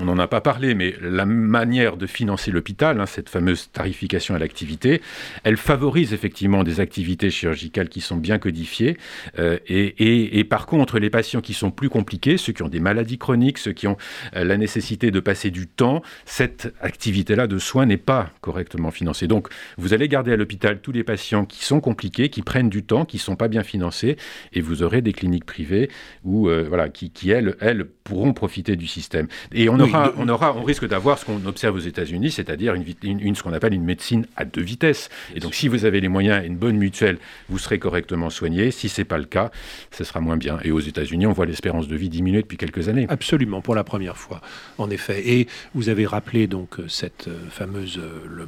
on n'en a pas parlé, mais la manière de financer l'hôpital, hein, cette fameuse tarification à l'activité, elle favorise effectivement des activités chirurgicales qui sont bien codifiées. Euh, et, par contre, les patients qui sont plus compliqués, ceux qui ont des maladies chroniques, ceux qui ont euh, la nécessité de passer du temps, cette activité-là de soins n'est pas correctement financée. Donc, vous allez garder à l'hôpital tous les patients qui sont compliqués, qui prennent du temps, qui ne sont pas bien financés, et vous aurez des cliniques privées où, euh, voilà, qui, elles, pourront profiter du système. Et on on, aura, on risque d'avoir ce qu'on observe aux États-Unis, c'est-à-dire une, ce qu'on appelle une médecine à deux vitesses. Et donc, si vous avez les moyens et une bonne mutuelle, vous serez correctement soigné. Si c'est pas le cas, ce sera moins bien. Et aux États-Unis, on voit l'espérance de vie diminuer depuis quelques années. Absolument, pour la première fois, en effet. Et vous avez rappelé donc cette euh, fameuse euh,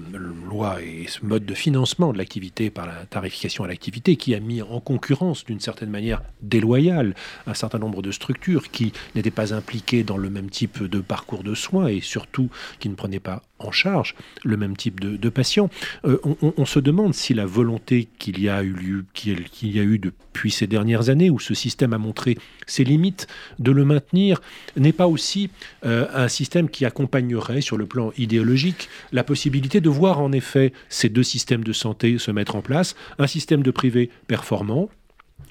loi et ce mode de financement de l'activité par la tarification à l'activité qui a mis en concurrence d'une certaine manière déloyale un certain nombre de structures qui n'étaient pas impliquées dans le même type de parcours de soins et surtout qui ne prenaient pas en charge le même type de, patients. Euh, on, se demande si la volonté qu'il y a eu lieu, qu'il y a eu depuis ces dernières années, où ce système a montré ses limites, de le maintenir, n'est pas aussi euh, un système qui accompagnerait sur le plan idéologique la possibilité de voir en effet ces deux systèmes de santé se mettre en place, un système de privé performant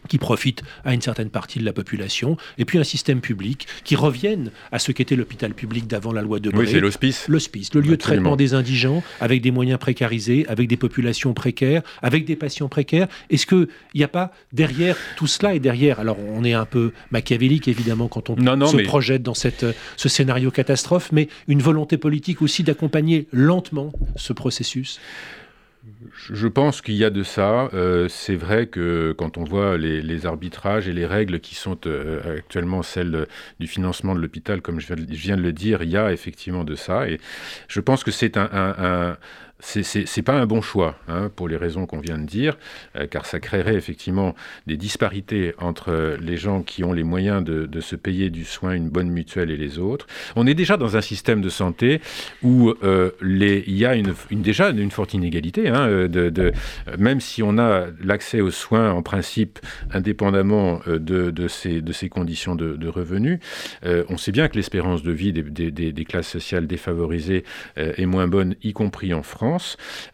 qui profitent à une certaine partie de la population, et puis un système public qui revienne à ce qu'était l'hôpital public d'avant la loi de Bray. Oui, c'est l'hospice. L'hospice, le lieu de traitement des indigents, avec des moyens précarisés, avec des populations précaires, avec des patients précaires. Est-ce qu'il n'y a pas derrière tout cela et derrière, alors on est un peu machiavélique évidemment quand on se projette dans cette, ce scénario catastrophe, mais une volonté politique aussi d'accompagner lentement ce processus je pense qu'il y a de ça. Euh, c'est vrai que quand on voit les, arbitrages et les règles qui sont euh, actuellement celles du financement de l'hôpital, comme je viens de le dire, il y a effectivement de ça. Et je pense que c'est un c'est pas un bon choix hein, pour les raisons qu'on vient de dire, euh, car ça créerait effectivement des disparités entre les gens qui ont les moyens de, se payer du soin, une bonne mutuelle et les autres. On est déjà dans un système de santé où euh, il y a une, déjà une forte inégalité. Hein, euh, même si on a l'accès aux soins en principe indépendamment de, ces, conditions de, revenus, on sait bien que l'espérance de vie des, classes sociales défavorisées est moins bonne, y compris en France.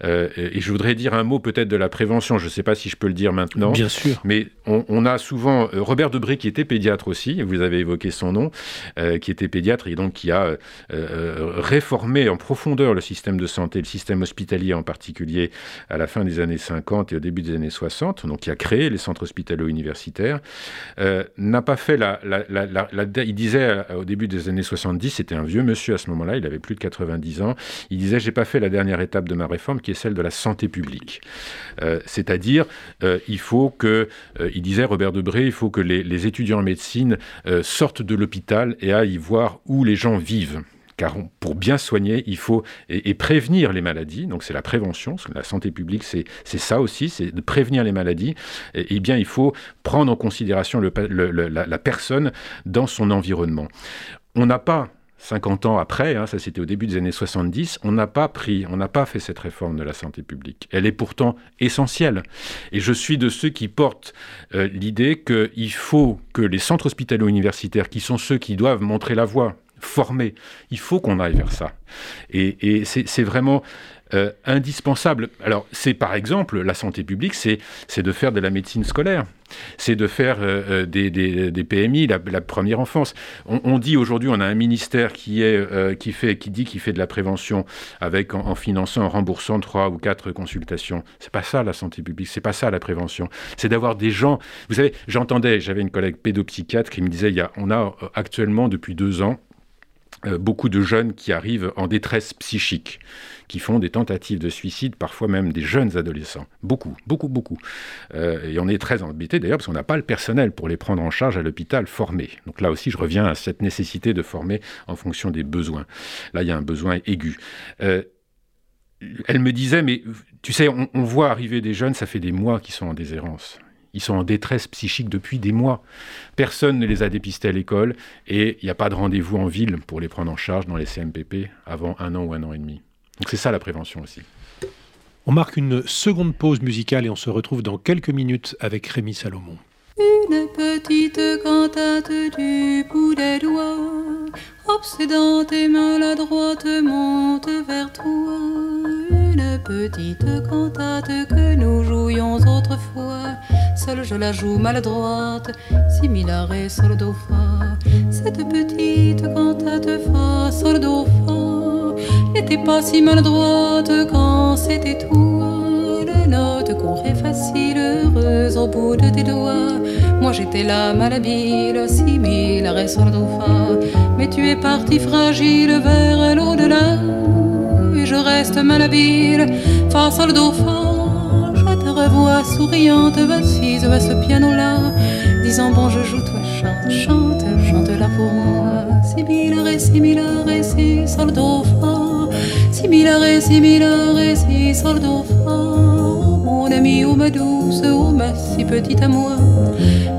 Euh, et je voudrais dire un mot peut-être de la prévention. Je ne sais pas si je peux le dire maintenant. Bien sûr. Mais on, a souvent euh, Robert Debré qui était pédiatre aussi. Vous avez évoqué son nom, euh, qui était pédiatre et donc qui a réformé en profondeur le système de santé, le système hospitalier en particulier à la fin des années 50 et au début des années 60. Donc, qui a créé les centres hospitalo-universitaires. n'a pas fait la, Il disait au début des années 70, c'était un vieux monsieur à ce moment-là, il avait plus de 90 ans. Il disait J'ai pas fait la dernière étape de ma réforme, qui est celle de la santé publique. Euh, c'est-à-dire, euh, il faut que, euh, il disait Robert Debré, il faut que les, étudiants en médecine sortent de l'hôpital et aillent voir où les gens vivent car pour bien soigner, il faut et, prévenir les maladies. Donc c'est la prévention. La santé publique, c'est ça aussi, c'est de prévenir les maladies. Et, bien, il faut prendre en considération la, personne dans son environnement. On n'a pas 50 ans après, hein, ça c'était au début des années 70, on n'a pas pris, on n'a pas fait cette réforme de la santé publique. Elle est pourtant essentielle. Et je suis de ceux qui portent euh, l'idée qu'il faut que les centres hospitalo-universitaires, qui sont ceux qui doivent montrer la voie, former, il faut qu'on aille vers ça. Et, et c'est vraiment euh, indispensable. Alors, c'est par exemple, la santé publique, c'est de faire de la médecine scolaire. C'est de faire euh, euh, des, PMI, la, première enfance. On, dit aujourd'hui, on a un ministère qui, est, qui, fait, qui dit qu'il fait de la prévention avec en, finançant, en remboursant trois ou quatre consultations. C'est pas ça la santé publique, c'est pas ça la prévention. C'est d'avoir des gens. Vous savez, j'entendais, j'avais une collègue pédopsychiatre qui me disait, il y a, on a actuellement depuis deux ans beaucoup de jeunes qui arrivent en détresse psychique qui font des tentatives de suicide, parfois même des jeunes adolescents. Beaucoup, beaucoup, beaucoup. Euh, et on est très embêté d'ailleurs parce qu'on n'a pas le personnel pour les prendre en charge à l'hôpital formé. Donc là aussi, je reviens à cette nécessité de former en fonction des besoins. Là, il y a un besoin aigu. Euh, elle me disait, mais tu sais, on, on voit arriver des jeunes, ça fait des mois qu'ils sont en déshérence. Ils sont en détresse psychique depuis des mois. Personne ne les a dépistés à l'école et il n'y a pas de rendez-vous en ville pour les prendre en charge dans les CMPP avant un an ou un an et demi. Donc c'est ça la prévention aussi. On marque une seconde pause musicale et on se retrouve dans quelques minutes avec Rémi Salomon. Une petite cantate du bout des doigts, obsédante et maladroite, monte vers toi. Une petite cantate que nous jouions autrefois, je la joue maladroite, similaire et sol do fa. Cette petite cantate fa, sol do fa n'était pas si maladroite quand c'était toi. Les notes couraient facile, heureuse au bout de tes doigts. Moi j'étais là malhabile, simile, à sol do fa. Mais tu es parti fragile vers l'au-delà. Et je reste malhabile, fa sol do fa. Revois souriante, assise à ce piano-là, disant bon je joue, toi chante, chante, chante là pour moi. Similare, similare, si sol do fa. Similare, similare, si sol do fa. Mon ami, ou ma douce, ou ma si petite à moi.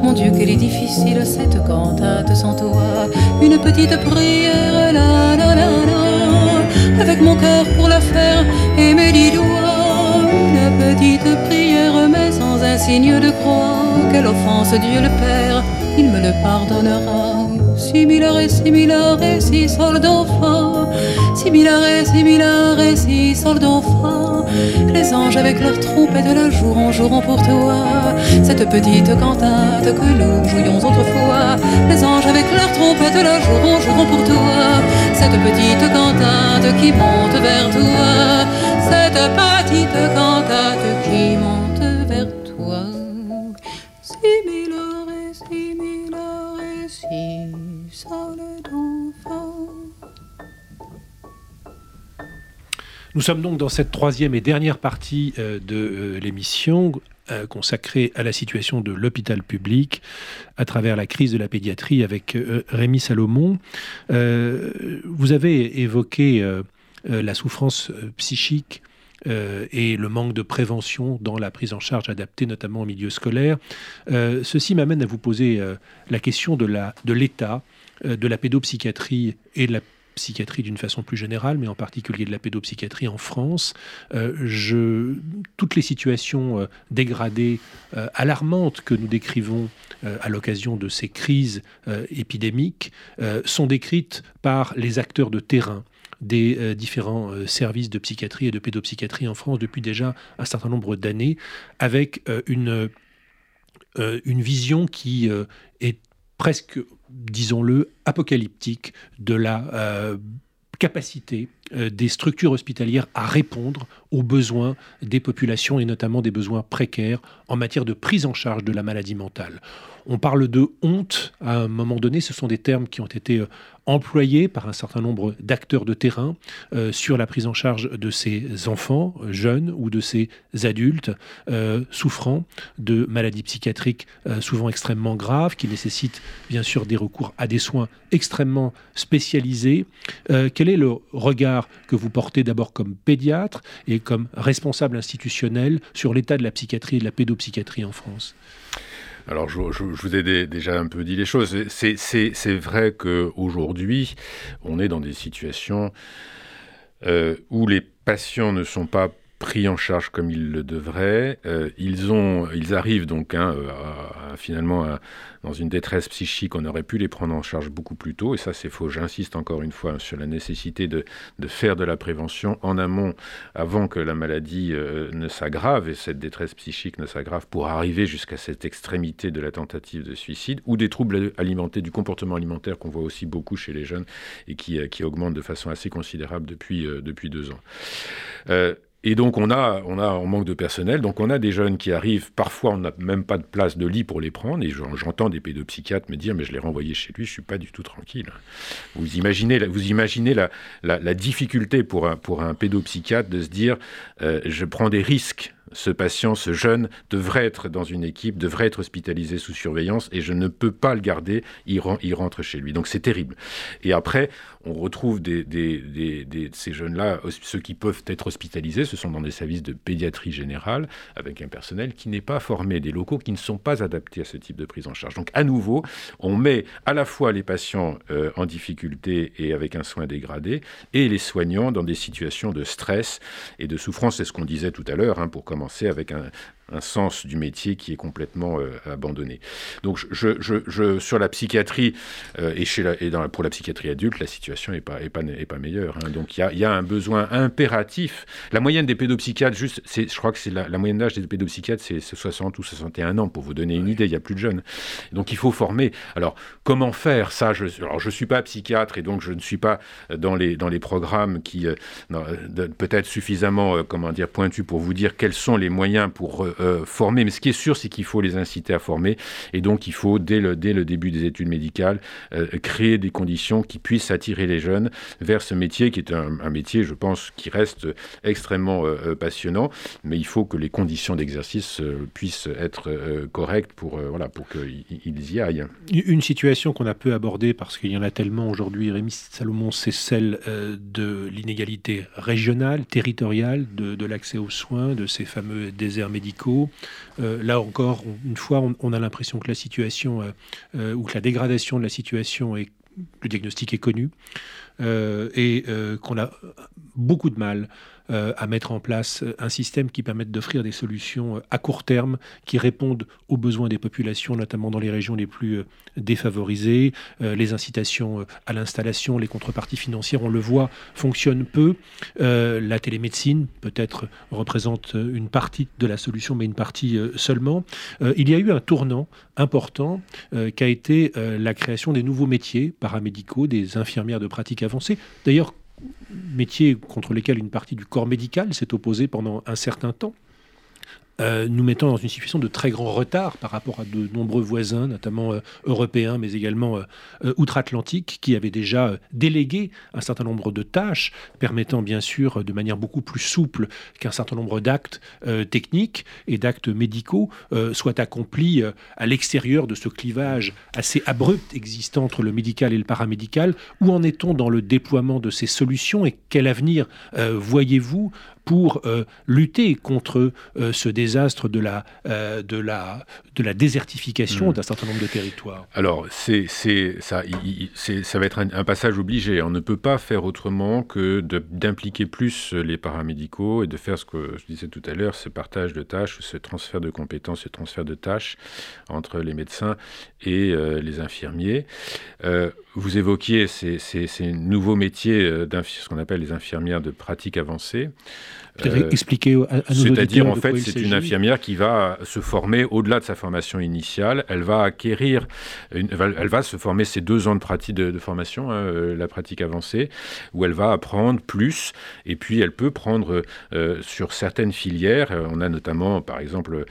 Mon Dieu, qu'elle est difficile cette cantate sans toi. Une petite prière, la la la la. Avec mon cœur pour la faire et mes dix doigts. Une petite prière, mais sans un signe de croix. Quelle offense, Dieu le Père, il me le pardonnera similare, similare, si sol do fa. Similare, similare, si sol do fa. Les anges avec leurs trompettes la joueront, joueront pour toi. Cette petite cantate que nous jouions autrefois. Les anges avec leurs trompettes la joueront, joueront pour toi. Cette petite cantate qui monte vers toi. Cette petite cantate qui monte sommes donc dans cette troisième et dernière partie euh, de euh, l'émission euh, consacrée à la situation de l'hôpital public à travers la crise de la pédiatrie avec Rémi Salomon. Vous avez évoqué la souffrance psychique et le manque de prévention dans la prise en charge adaptée, notamment au milieu scolaire. Ceci m'amène à vous poser la question de de l'état de la pédopsychiatrie et de la psychiatrie d'une façon plus générale, mais en particulier de la pédopsychiatrie en France. Euh, toutes les situations euh, dégradées, euh, alarmantes que nous décrivons à l'occasion de ces crises épidémiques sont décrites par les acteurs de terrain des différents services de psychiatrie et de pédopsychiatrie en France depuis déjà un certain nombre d'années, avec une, une vision qui est presque, disons-le, apocalyptique de la euh, capacité euh, des structures hospitalières à répondre aux besoins des populations et notamment des besoins précaires en matière de prise en charge de la maladie mentale. On parle de honte à un moment donné, ce sont des termes qui ont été employés par un certain nombre d'acteurs de terrain euh, sur la prise en charge de ces enfants euh, jeunes ou de ces adultes euh, souffrant de maladies psychiatriques souvent extrêmement graves qui nécessitent bien sûr des recours à des soins extrêmement spécialisés. Quel est le regard que vous portez d'abord comme pédiatre et comme responsable institutionnel sur l'état de la psychiatrie et de la pédopsychiatrie en France? Alors, je, vous ai dé- déjà un peu dit les choses. C'est vrai qu'aujourd'hui, on est dans des situations euh, où les patients ne sont pas pris en charge comme ils le devraient. Euh, ils, ont, ils arrivent donc hein, euh, finalement dans une détresse psychique. On aurait pu les prendre en charge beaucoup plus tôt. Et ça, c'est faux. J'insiste encore une fois sur la nécessité de, faire de la prévention en amont avant que la maladie euh, ne s'aggrave et cette détresse psychique ne s'aggrave pour arriver jusqu'à cette extrémité de la tentative de suicide ou des troubles alimentaires, du comportement alimentaire qu'on voit aussi beaucoup chez les jeunes et qui, euh, qui augmentent de façon assez considérable depuis, depuis deux ans. Et donc on a, on a, on manque de personnel, donc on a des jeunes qui arrivent, parfois on n'a même pas de place de lit pour les prendre, et j'en- j'entends des pédopsychiatres me dire, mais je l'ai renvoyé chez lui, je suis pas du tout tranquille. Vous imaginez, vous imaginez la, la, difficulté pour un, pour un pédopsychiatre de se dire, euh, je prends des risques. Ce patient, ce jeune, devrait être dans une équipe, devrait être hospitalisé sous surveillance, et je ne peux pas le garder. Il, il rentre chez lui. Donc c'est terrible. Et après, on retrouve des, ces jeunes-là, ceux qui peuvent être hospitalisés, ce sont dans des services de pédiatrie générale, avec un personnel qui n'est pas formé, des locaux qui ne sont pas adaptés à ce type de prise en charge. Donc à nouveau, on met à la fois les patients euh, en difficulté et avec un soin dégradé, et les soignants dans des situations de stress et de souffrance. C'est ce qu'on disait tout à l'heure, hein, pour commencer avec un, un sens du métier qui est complètement euh, abandonné. Donc je, je, je, je- sur la psychiatrie euh, et, chez la, et dans la- pour la psychiatrie adulte, la situation n'est pas, est pas, est pas meilleure. hein. Donc il y a, y a un besoin impératif. La moyenne des pédopsychiatres, juste, c'est- je crois que c'est la, la moyenne d'âge des pédopsychiatres, c'est c'est 60 ou 61 ans, pour vous donner une idée, il y a plus de jeunes. Donc il faut former. Alors comment faire? Ça je, Alors je suis pas psychiatre et donc je ne suis pas dans les, dans les programmes qui, euh, de- peut-être suffisamment, euh, comment dire, pointus pour vous dire quels sont les moyens pour euh, former. Mais ce qui est sûr, c'est qu'il faut les inciter à former. Et donc, il faut, dès le, dès le début des études médicales, euh, créer des conditions qui puissent attirer les jeunes vers ce métier, qui est un, métier, je pense, qui reste extrêmement euh, passionnant. Mais il faut que les conditions d'exercice puissent être correctes pour, voilà, pour qu'ils y aillent. Une situation qu'on a peu abordée parce qu'il y en a tellement aujourd'hui, Rémi Salomon, c'est celle de l'inégalité régionale, territoriale, de l'accès aux soins, de ces fameux déserts médicaux. Euh, là encore, une fois, on, a l'impression que la situation, euh, euh, ou que la dégradation de la situation est, le diagnostic est connu. et qu'on a beaucoup de mal à mettre en place un système qui permette d'offrir des solutions euh, à court terme qui répondent aux besoins des populations, notamment dans les régions les plus euh, défavorisées. les incitations à l'installation, les contreparties financières, on le voit, fonctionnent peu. la télémédecine, peut-être, représente une partie de la solution, mais une partie seulement. il y a eu un tournant important qui a été la création des nouveaux métiers paramédicaux, des infirmières de pratique avancée. D'ailleurs, métiers contre lesquels une partie du corps médical s'est opposée pendant un certain temps. Euh, nous mettant dans une situation de très grand retard par rapport à de nombreux voisins, notamment euh, européens, mais également euh, outre-Atlantique, qui avaient déjà délégué un certain nombre de tâches, permettant bien sûr de manière beaucoup plus souple qu'un certain nombre d'actes techniques et d'actes médicaux soient accomplis à l'extérieur de ce clivage assez abrupt existant entre le médical et le paramédical. Où en est-on dans le déploiement de ces solutions et quel avenir voyez-vous pour euh, lutter contre euh, ce désastre de la, euh, de la, de la désertification hmm. d'un certain nombre de territoires Alors, c'est, ça, ça va être un, passage obligé. On ne peut pas faire autrement que d'impliquer plus les paramédicaux et de faire ce que je disais tout à l'heure, ce partage de tâches, ce transfert de compétences, ce transfert de tâches entre les médecins et les infirmiers. vous évoquiez ces, ces, ces nouveaux métiers, ce qu'on appelle les infirmières de pratique avancée. Euh, expliquer C'est-à-dire, en fait, c'est une infirmière qui va se former au-delà de sa formation initiale. Elle va acquérir, elle va se former ces deux ans de pratique de, formation, hein, euh, la pratique avancée, où elle va apprendre plus. Et puis, elle peut prendre euh, sur certaines filières. On a notamment, par exemple,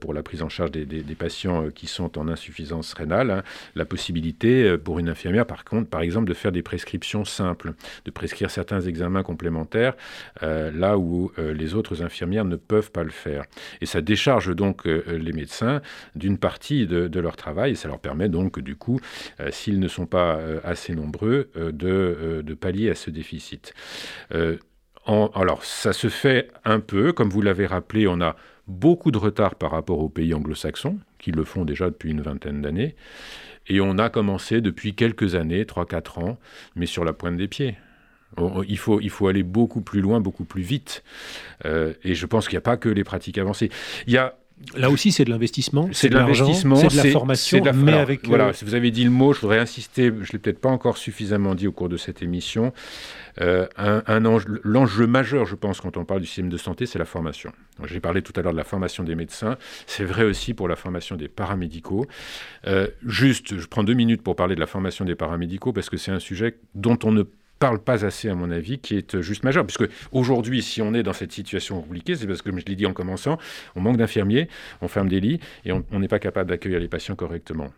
pour la prise en charge des, patients qui sont en insuffisance rénale, hein, la possibilité pour une infirmière, par contre, par exemple, de faire des prescriptions simples, de prescrire certains examens complémentaires, là où euh, les autres infirmières ne peuvent pas le faire. Et ça décharge donc euh, les médecins d'une partie de, leur travail et ça leur permet donc, du coup, euh, s'ils ne sont pas assez nombreux, de, pallier à ce déficit. alors, ça se fait un peu, comme vous l'avez rappelé, on a beaucoup de retard par rapport aux pays anglo-saxons, qui le font déjà depuis une vingtaine d'années. Et on a commencé depuis quelques années, 3-4 ans, mais sur la pointe des pieds. Il faut, il faut aller beaucoup plus loin, beaucoup plus vite. Euh, et je pense qu'il n'y a pas que les pratiques avancées. Il y a Là aussi, c'est de l'investissement. C'est de l'investissement, c'est de la formation. mais avec voilà, euh, si vous avez dit le mot, je voudrais insister. Je l'ai peut-être pas encore suffisamment dit au cours de cette émission. Euh, un, l'enjeu majeur, je pense, quand on parle du système de santé, c'est la formation. J'ai parlé tout à l'heure de la formation des médecins. C'est vrai aussi pour la formation des paramédicaux. juste, je prends deux minutes pour parler de la formation des paramédicaux parce que c'est un sujet dont on ne parle pas assez, à mon avis, qui est juste majeur. Puisque aujourd'hui, si on est dans cette situation compliquée, c'est parce que, comme je l'ai dit en commençant, on manque d'infirmiers, on ferme des lits et on n'est pas capable d'accueillir les patients correctement.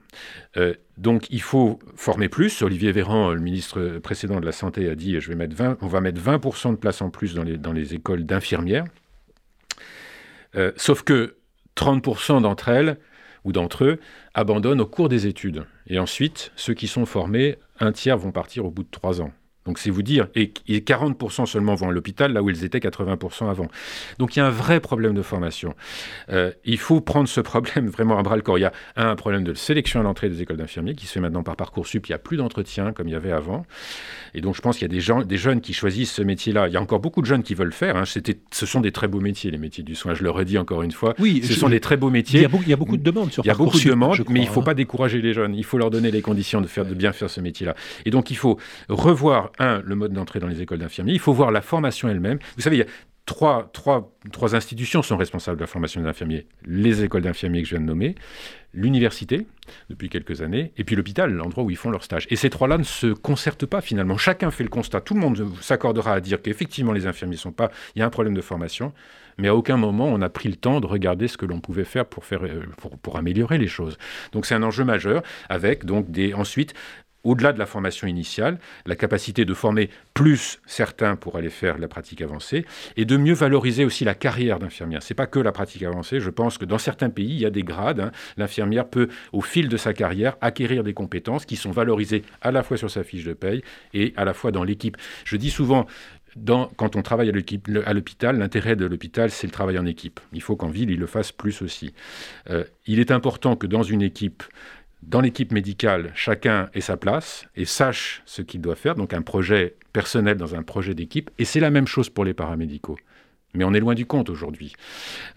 Euh, donc il faut former plus. Olivier Véran, le ministre précédent de la Santé, a dit je vais mettre 20, on va mettre 20% de places en plus dans les, écoles d'infirmières. Euh, sauf que 30% d'entre elles ou d'entre eux abandonnent au cours des études. Et ensuite, ceux qui sont formés, un tiers vont partir au bout de trois ans. Donc c'est vous dire, et, 40% seulement vont à l'hôpital, là où ils étaient 80% avant. Donc il y a un vrai problème de formation. Euh, il faut prendre ce problème vraiment à bras le corps. Il y a un, problème de sélection à l'entrée des écoles d'infirmiers qui se fait maintenant par Parcoursup. Il n'y a plus d'entretien comme il y avait avant. Et donc je pense qu'il y a des, gens, des jeunes qui choisissent ce métier-là. Il y a encore beaucoup de jeunes qui veulent le faire. Hein. Ce sont des très beaux métiers, les métiers du soin. Je le redis encore une fois. Oui, ce sont des très beaux métiers. Il y a beaucoup, il y a beaucoup de demandes sur Il y a beaucoup de demandes, mais il ne faut hein. pas décourager les jeunes. Il faut leur donner les conditions de, faire, de bien faire ce métier-là. Et donc il faut revoir, un, le mode d'entrée dans les écoles d'infirmiers. Il faut voir la formation elle-même. Vous savez, il y a trois, trois, trois institutions sont responsables de la formation des infirmiers. Les écoles d'infirmiers que je viens de nommer, l'université, depuis quelques années, et puis l'hôpital, l'endroit où ils font leur stage. Et ces trois-là ne se concertent pas finalement. Chacun fait le constat. Tout le monde s'accordera à dire qu'effectivement les infirmiers sont pas... Il y a un problème de formation, mais à aucun moment on a pris le temps de regarder ce que l'on pouvait faire pour, euh, pour améliorer les choses. Donc c'est un enjeu majeur, avec donc des, ensuite au-delà de la formation initiale, la capacité de former plus certains pour aller faire la pratique avancée et de mieux valoriser aussi la carrière d'infirmière. C'est pas que la pratique avancée. Je pense que dans certains pays, il y a des grades. Hein. L'infirmière peut, au fil de sa carrière, acquérir des compétences qui sont valorisées à la fois sur sa fiche de paye et à la fois dans l'équipe. Je dis souvent, quand on travaille à l'hôpital, l'intérêt de l'hôpital, c'est le travail en équipe. Il faut qu'en ville, il le fasse plus aussi. Euh, il est important que dans une équipe, dans l'équipe médicale, chacun ait sa place et sache ce qu'il doit faire, donc un projet personnel dans un projet d'équipe, et c'est la même chose pour les paramédicaux. Mais on est loin du compte aujourd'hui.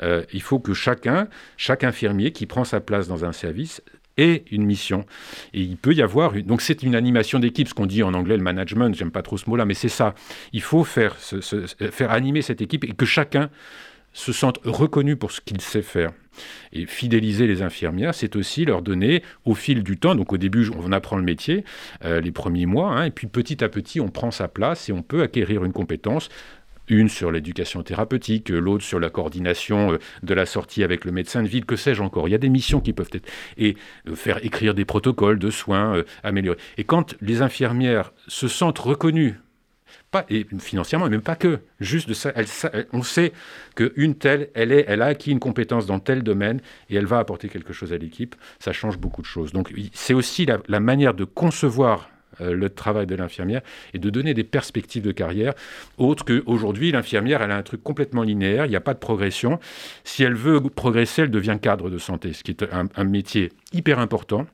Euh, il faut que chacun, chaque infirmier qui prend sa place dans un service, ait une mission. Et il peut y avoir... Donc c'est une animation d'équipe, ce qu'on dit en anglais le management, j'aime pas trop ce mot-là, mais c'est ça. Il faut faire, faire animer cette équipe et que chacun se sente reconnu pour ce qu'il sait faire. Et fidéliser les infirmières, c'est aussi leur donner au fil du temps, donc au début on apprend le métier, euh, les premiers mois, hein, et puis petit à petit on prend sa place et on peut acquérir une compétence une sur l'éducation thérapeutique, l'autre sur la coordination euh, de la sortie avec le médecin de ville, que sais-je encore. Il y a des missions qui peuvent être... Et euh, faire écrire des protocoles de soins, améliorer. Et quand les infirmières se sentent reconnues pas, et financièrement, mais même pas que. Juste de ça, on sait qu'une telle, elle, est, elle a acquis une compétence dans tel domaine et elle va apporter quelque chose à l'équipe. Ça change beaucoup de choses. Donc c'est aussi la, manière de concevoir euh, le travail de l'infirmière et de donner des perspectives de carrière autres qu'aujourd'hui, l'infirmière, elle a un truc complètement linéaire, il n'y a pas de progression. Si elle veut progresser, elle devient cadre de santé, ce qui est un métier hyper important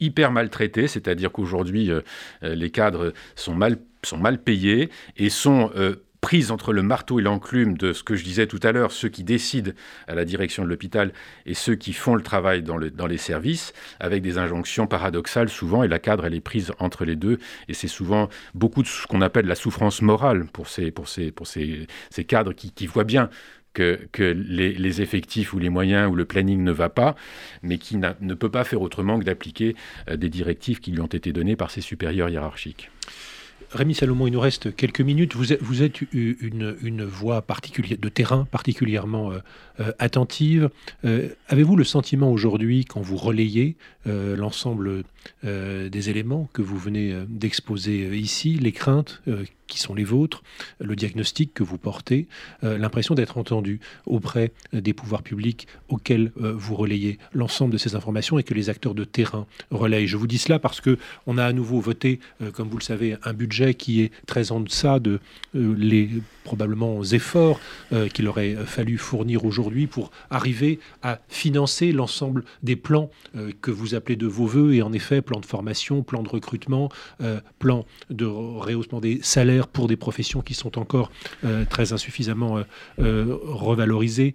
hyper maltraités, c'est-à-dire qu'aujourd'hui, euh, euh, les cadres sont mal, sont mal payés et sont euh, prises entre le marteau et l'enclume de ce que je disais tout à l'heure, ceux qui décident à la direction de l'hôpital et ceux qui font le travail dans, le, dans, les services, avec des injonctions paradoxales souvent, et la cadre, elle est prise entre les deux, et c'est souvent beaucoup de ce qu'on appelle la souffrance morale pour ces, pour ces, pour ces, ces cadres qui, voient bien que, les, effectifs ou les moyens ou le planning ne va pas, mais qui ne peut pas faire autrement que d'appliquer euh, des directives qui lui ont été données par ses supérieurs hiérarchiques. Rémi Salomon, il nous reste quelques minutes. Vous êtes, une, voix de terrain particulièrement euh, euh, attentive. Avez-vous le sentiment aujourd'hui, quand vous relayez l'ensemble des éléments que vous venez d'exposer ici, les craintes qui sont les vôtres, le diagnostic que vous portez, euh, l'impression d'être entendu auprès des pouvoirs publics auxquels euh, vous relayez l'ensemble de ces informations et que les acteurs de terrain relayent. Je vous dis cela parce que on a à nouveau voté, euh, comme vous le savez, un budget qui est très en deçà de les probablement efforts qu'il aurait fallu fournir aujourd'hui pour arriver à financer l'ensemble des plans que vous appelez de vos voeux et en effet plan de formation, plan de recrutement, plan de rehaussement des salaires pour des professions qui sont encore euh, très insuffisamment euh, euh, revalorisées.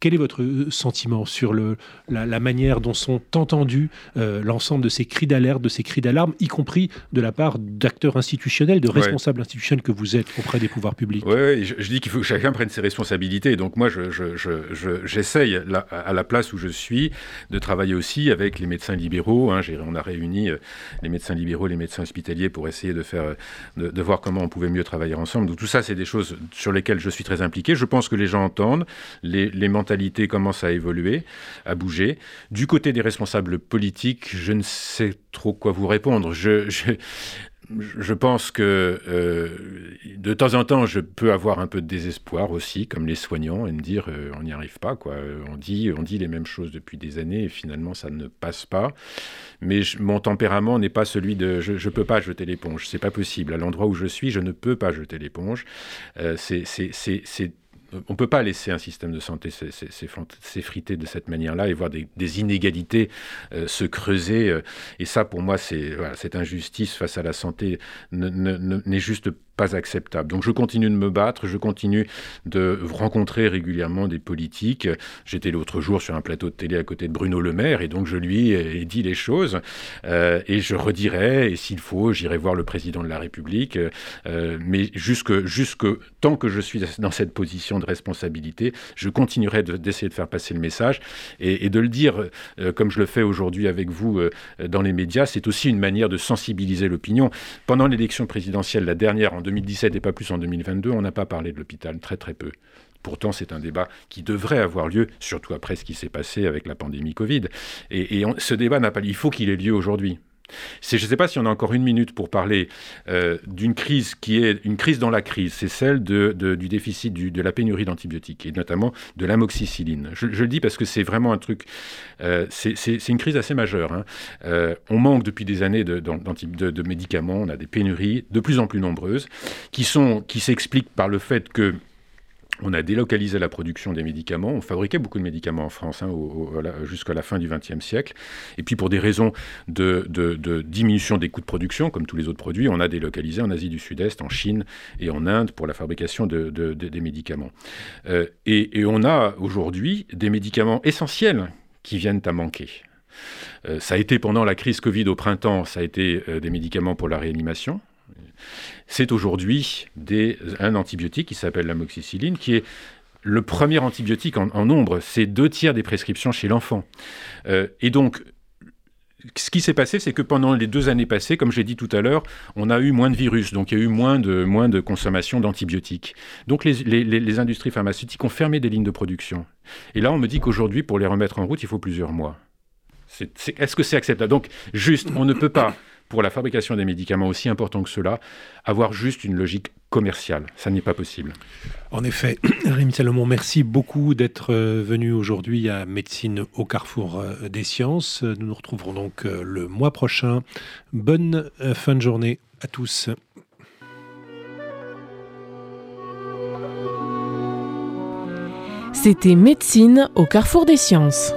quel est votre sentiment sur le, la, manière dont sont entendus l'ensemble de ces cris d'alerte, de ces cris d'alarme, y compris de la part d'acteurs institutionnels, de responsables institutionnels que vous êtes auprès des pouvoirs publics? Oui, je, dis qu'il faut que chacun prenne ses responsabilités. Donc moi, j'essaye, je, à la place où je suis, de travailler aussi avec les médecins libéraux. Hein. On a réuni les médecins libéraux, les médecins hospitaliers pour essayer de faire, de voir comment on pouvait mieux travailler ensemble. Tout ça, c'est des choses sur lesquelles je suis très impliqué. Je pense que les gens entendent, les, mentalités commencent à évoluer, à bouger. Du côté des responsables politiques, je ne sais trop quoi vous répondre. je pense que euh, de temps en temps, je peux avoir un peu de désespoir aussi, comme les soignants, et me dire euh, on n'y arrive pas. Quoi. On, dit, on dit les mêmes choses depuis des années et finalement ça ne passe pas. Mais mon tempérament n'est pas celui de je ne peux pas jeter l'éponge. C'est pas possible. À l'endroit où je suis, je ne peux pas jeter l'éponge. Euh, c'est on ne peut pas laisser un système de santé s'effriter de cette manière-là et voir des, inégalités euh, se creuser. Euh, et ça, pour moi, c'est cette injustice face à la santé n'est juste pas acceptable. Donc je continue de me battre, je continue de rencontrer régulièrement des politiques. J'étais l'autre jour sur un plateau de télé à côté de Bruno Le Maire et donc je lui ai dit les choses euh, et je redirai et s'il faut, j'irai voir le président de la République. Euh, mais jusque, jusque tant que je suis dans cette position de responsabilité, je continuerai d'essayer de, faire passer le message et, de le dire euh, comme je le fais aujourd'hui avec vous dans les médias. C'est aussi une manière de sensibiliser l'opinion. Pendant l'élection présidentielle, la dernière en 2017 et pas plus en 2022, on n'a pas parlé de l'hôpital, très très peu. Pourtant, c'est un débat qui devrait avoir lieu, surtout après ce qui s'est passé avec la pandémie Covid. Et, ce débat n'a pas lieu. Il faut qu'il ait lieu aujourd'hui. Je ne sais pas si on a encore une minute pour parler euh, d'une crise qui est une crise dans la crise. C'est celle du déficit de la pénurie d'antibiotiques et notamment de l'amoxicilline. Je, le dis parce que c'est vraiment un truc. Euh, c'est une crise assez majeure. Hein. Euh, on manque depuis des années de, de, de, médicaments. On a des pénuries de plus en plus nombreuses qui sont qui s'expliquent par le fait que on a délocalisé la production des médicaments. On fabriquait beaucoup de médicaments en France hein, jusqu'à la fin du XXe siècle. Et puis pour des raisons de, diminution des coûts de production, comme tous les autres produits, on a délocalisé en Asie du Sud-Est, en Chine et en Inde pour la fabrication des médicaments. Euh, et, on a aujourd'hui des médicaments essentiels qui viennent à manquer. Euh, ça a été pendant la crise Covid au printemps, ça a été euh, des médicaments pour la réanimation. C'est aujourd'hui un antibiotique qui s'appelle l'amoxicilline, qui est le premier antibiotique en, nombre. C'est deux tiers des prescriptions chez l'enfant. Euh, et donc, ce qui s'est passé, c'est que pendant les deux années passées, comme j'ai dit tout à l'heure, on a eu moins de virus, donc il y a eu moins de, consommation d'antibiotiques. Donc les, industries pharmaceutiques ont fermé des lignes de production. Et là, on me dit qu'aujourd'hui, pour les remettre en route, il faut plusieurs mois. Est-ce que c'est acceptable? Donc, juste, on ne peut pas pour la fabrication des médicaments aussi importants que cela, avoir juste une logique commerciale. Ça n'est pas possible. En effet, Rémi Salomon, merci beaucoup d'être euh, venu aujourd'hui à Médecine au carrefour euh, des sciences. Nous nous retrouverons donc euh, le mois prochain. Bonne fin de journée à tous. C'était Médecine au carrefour des sciences.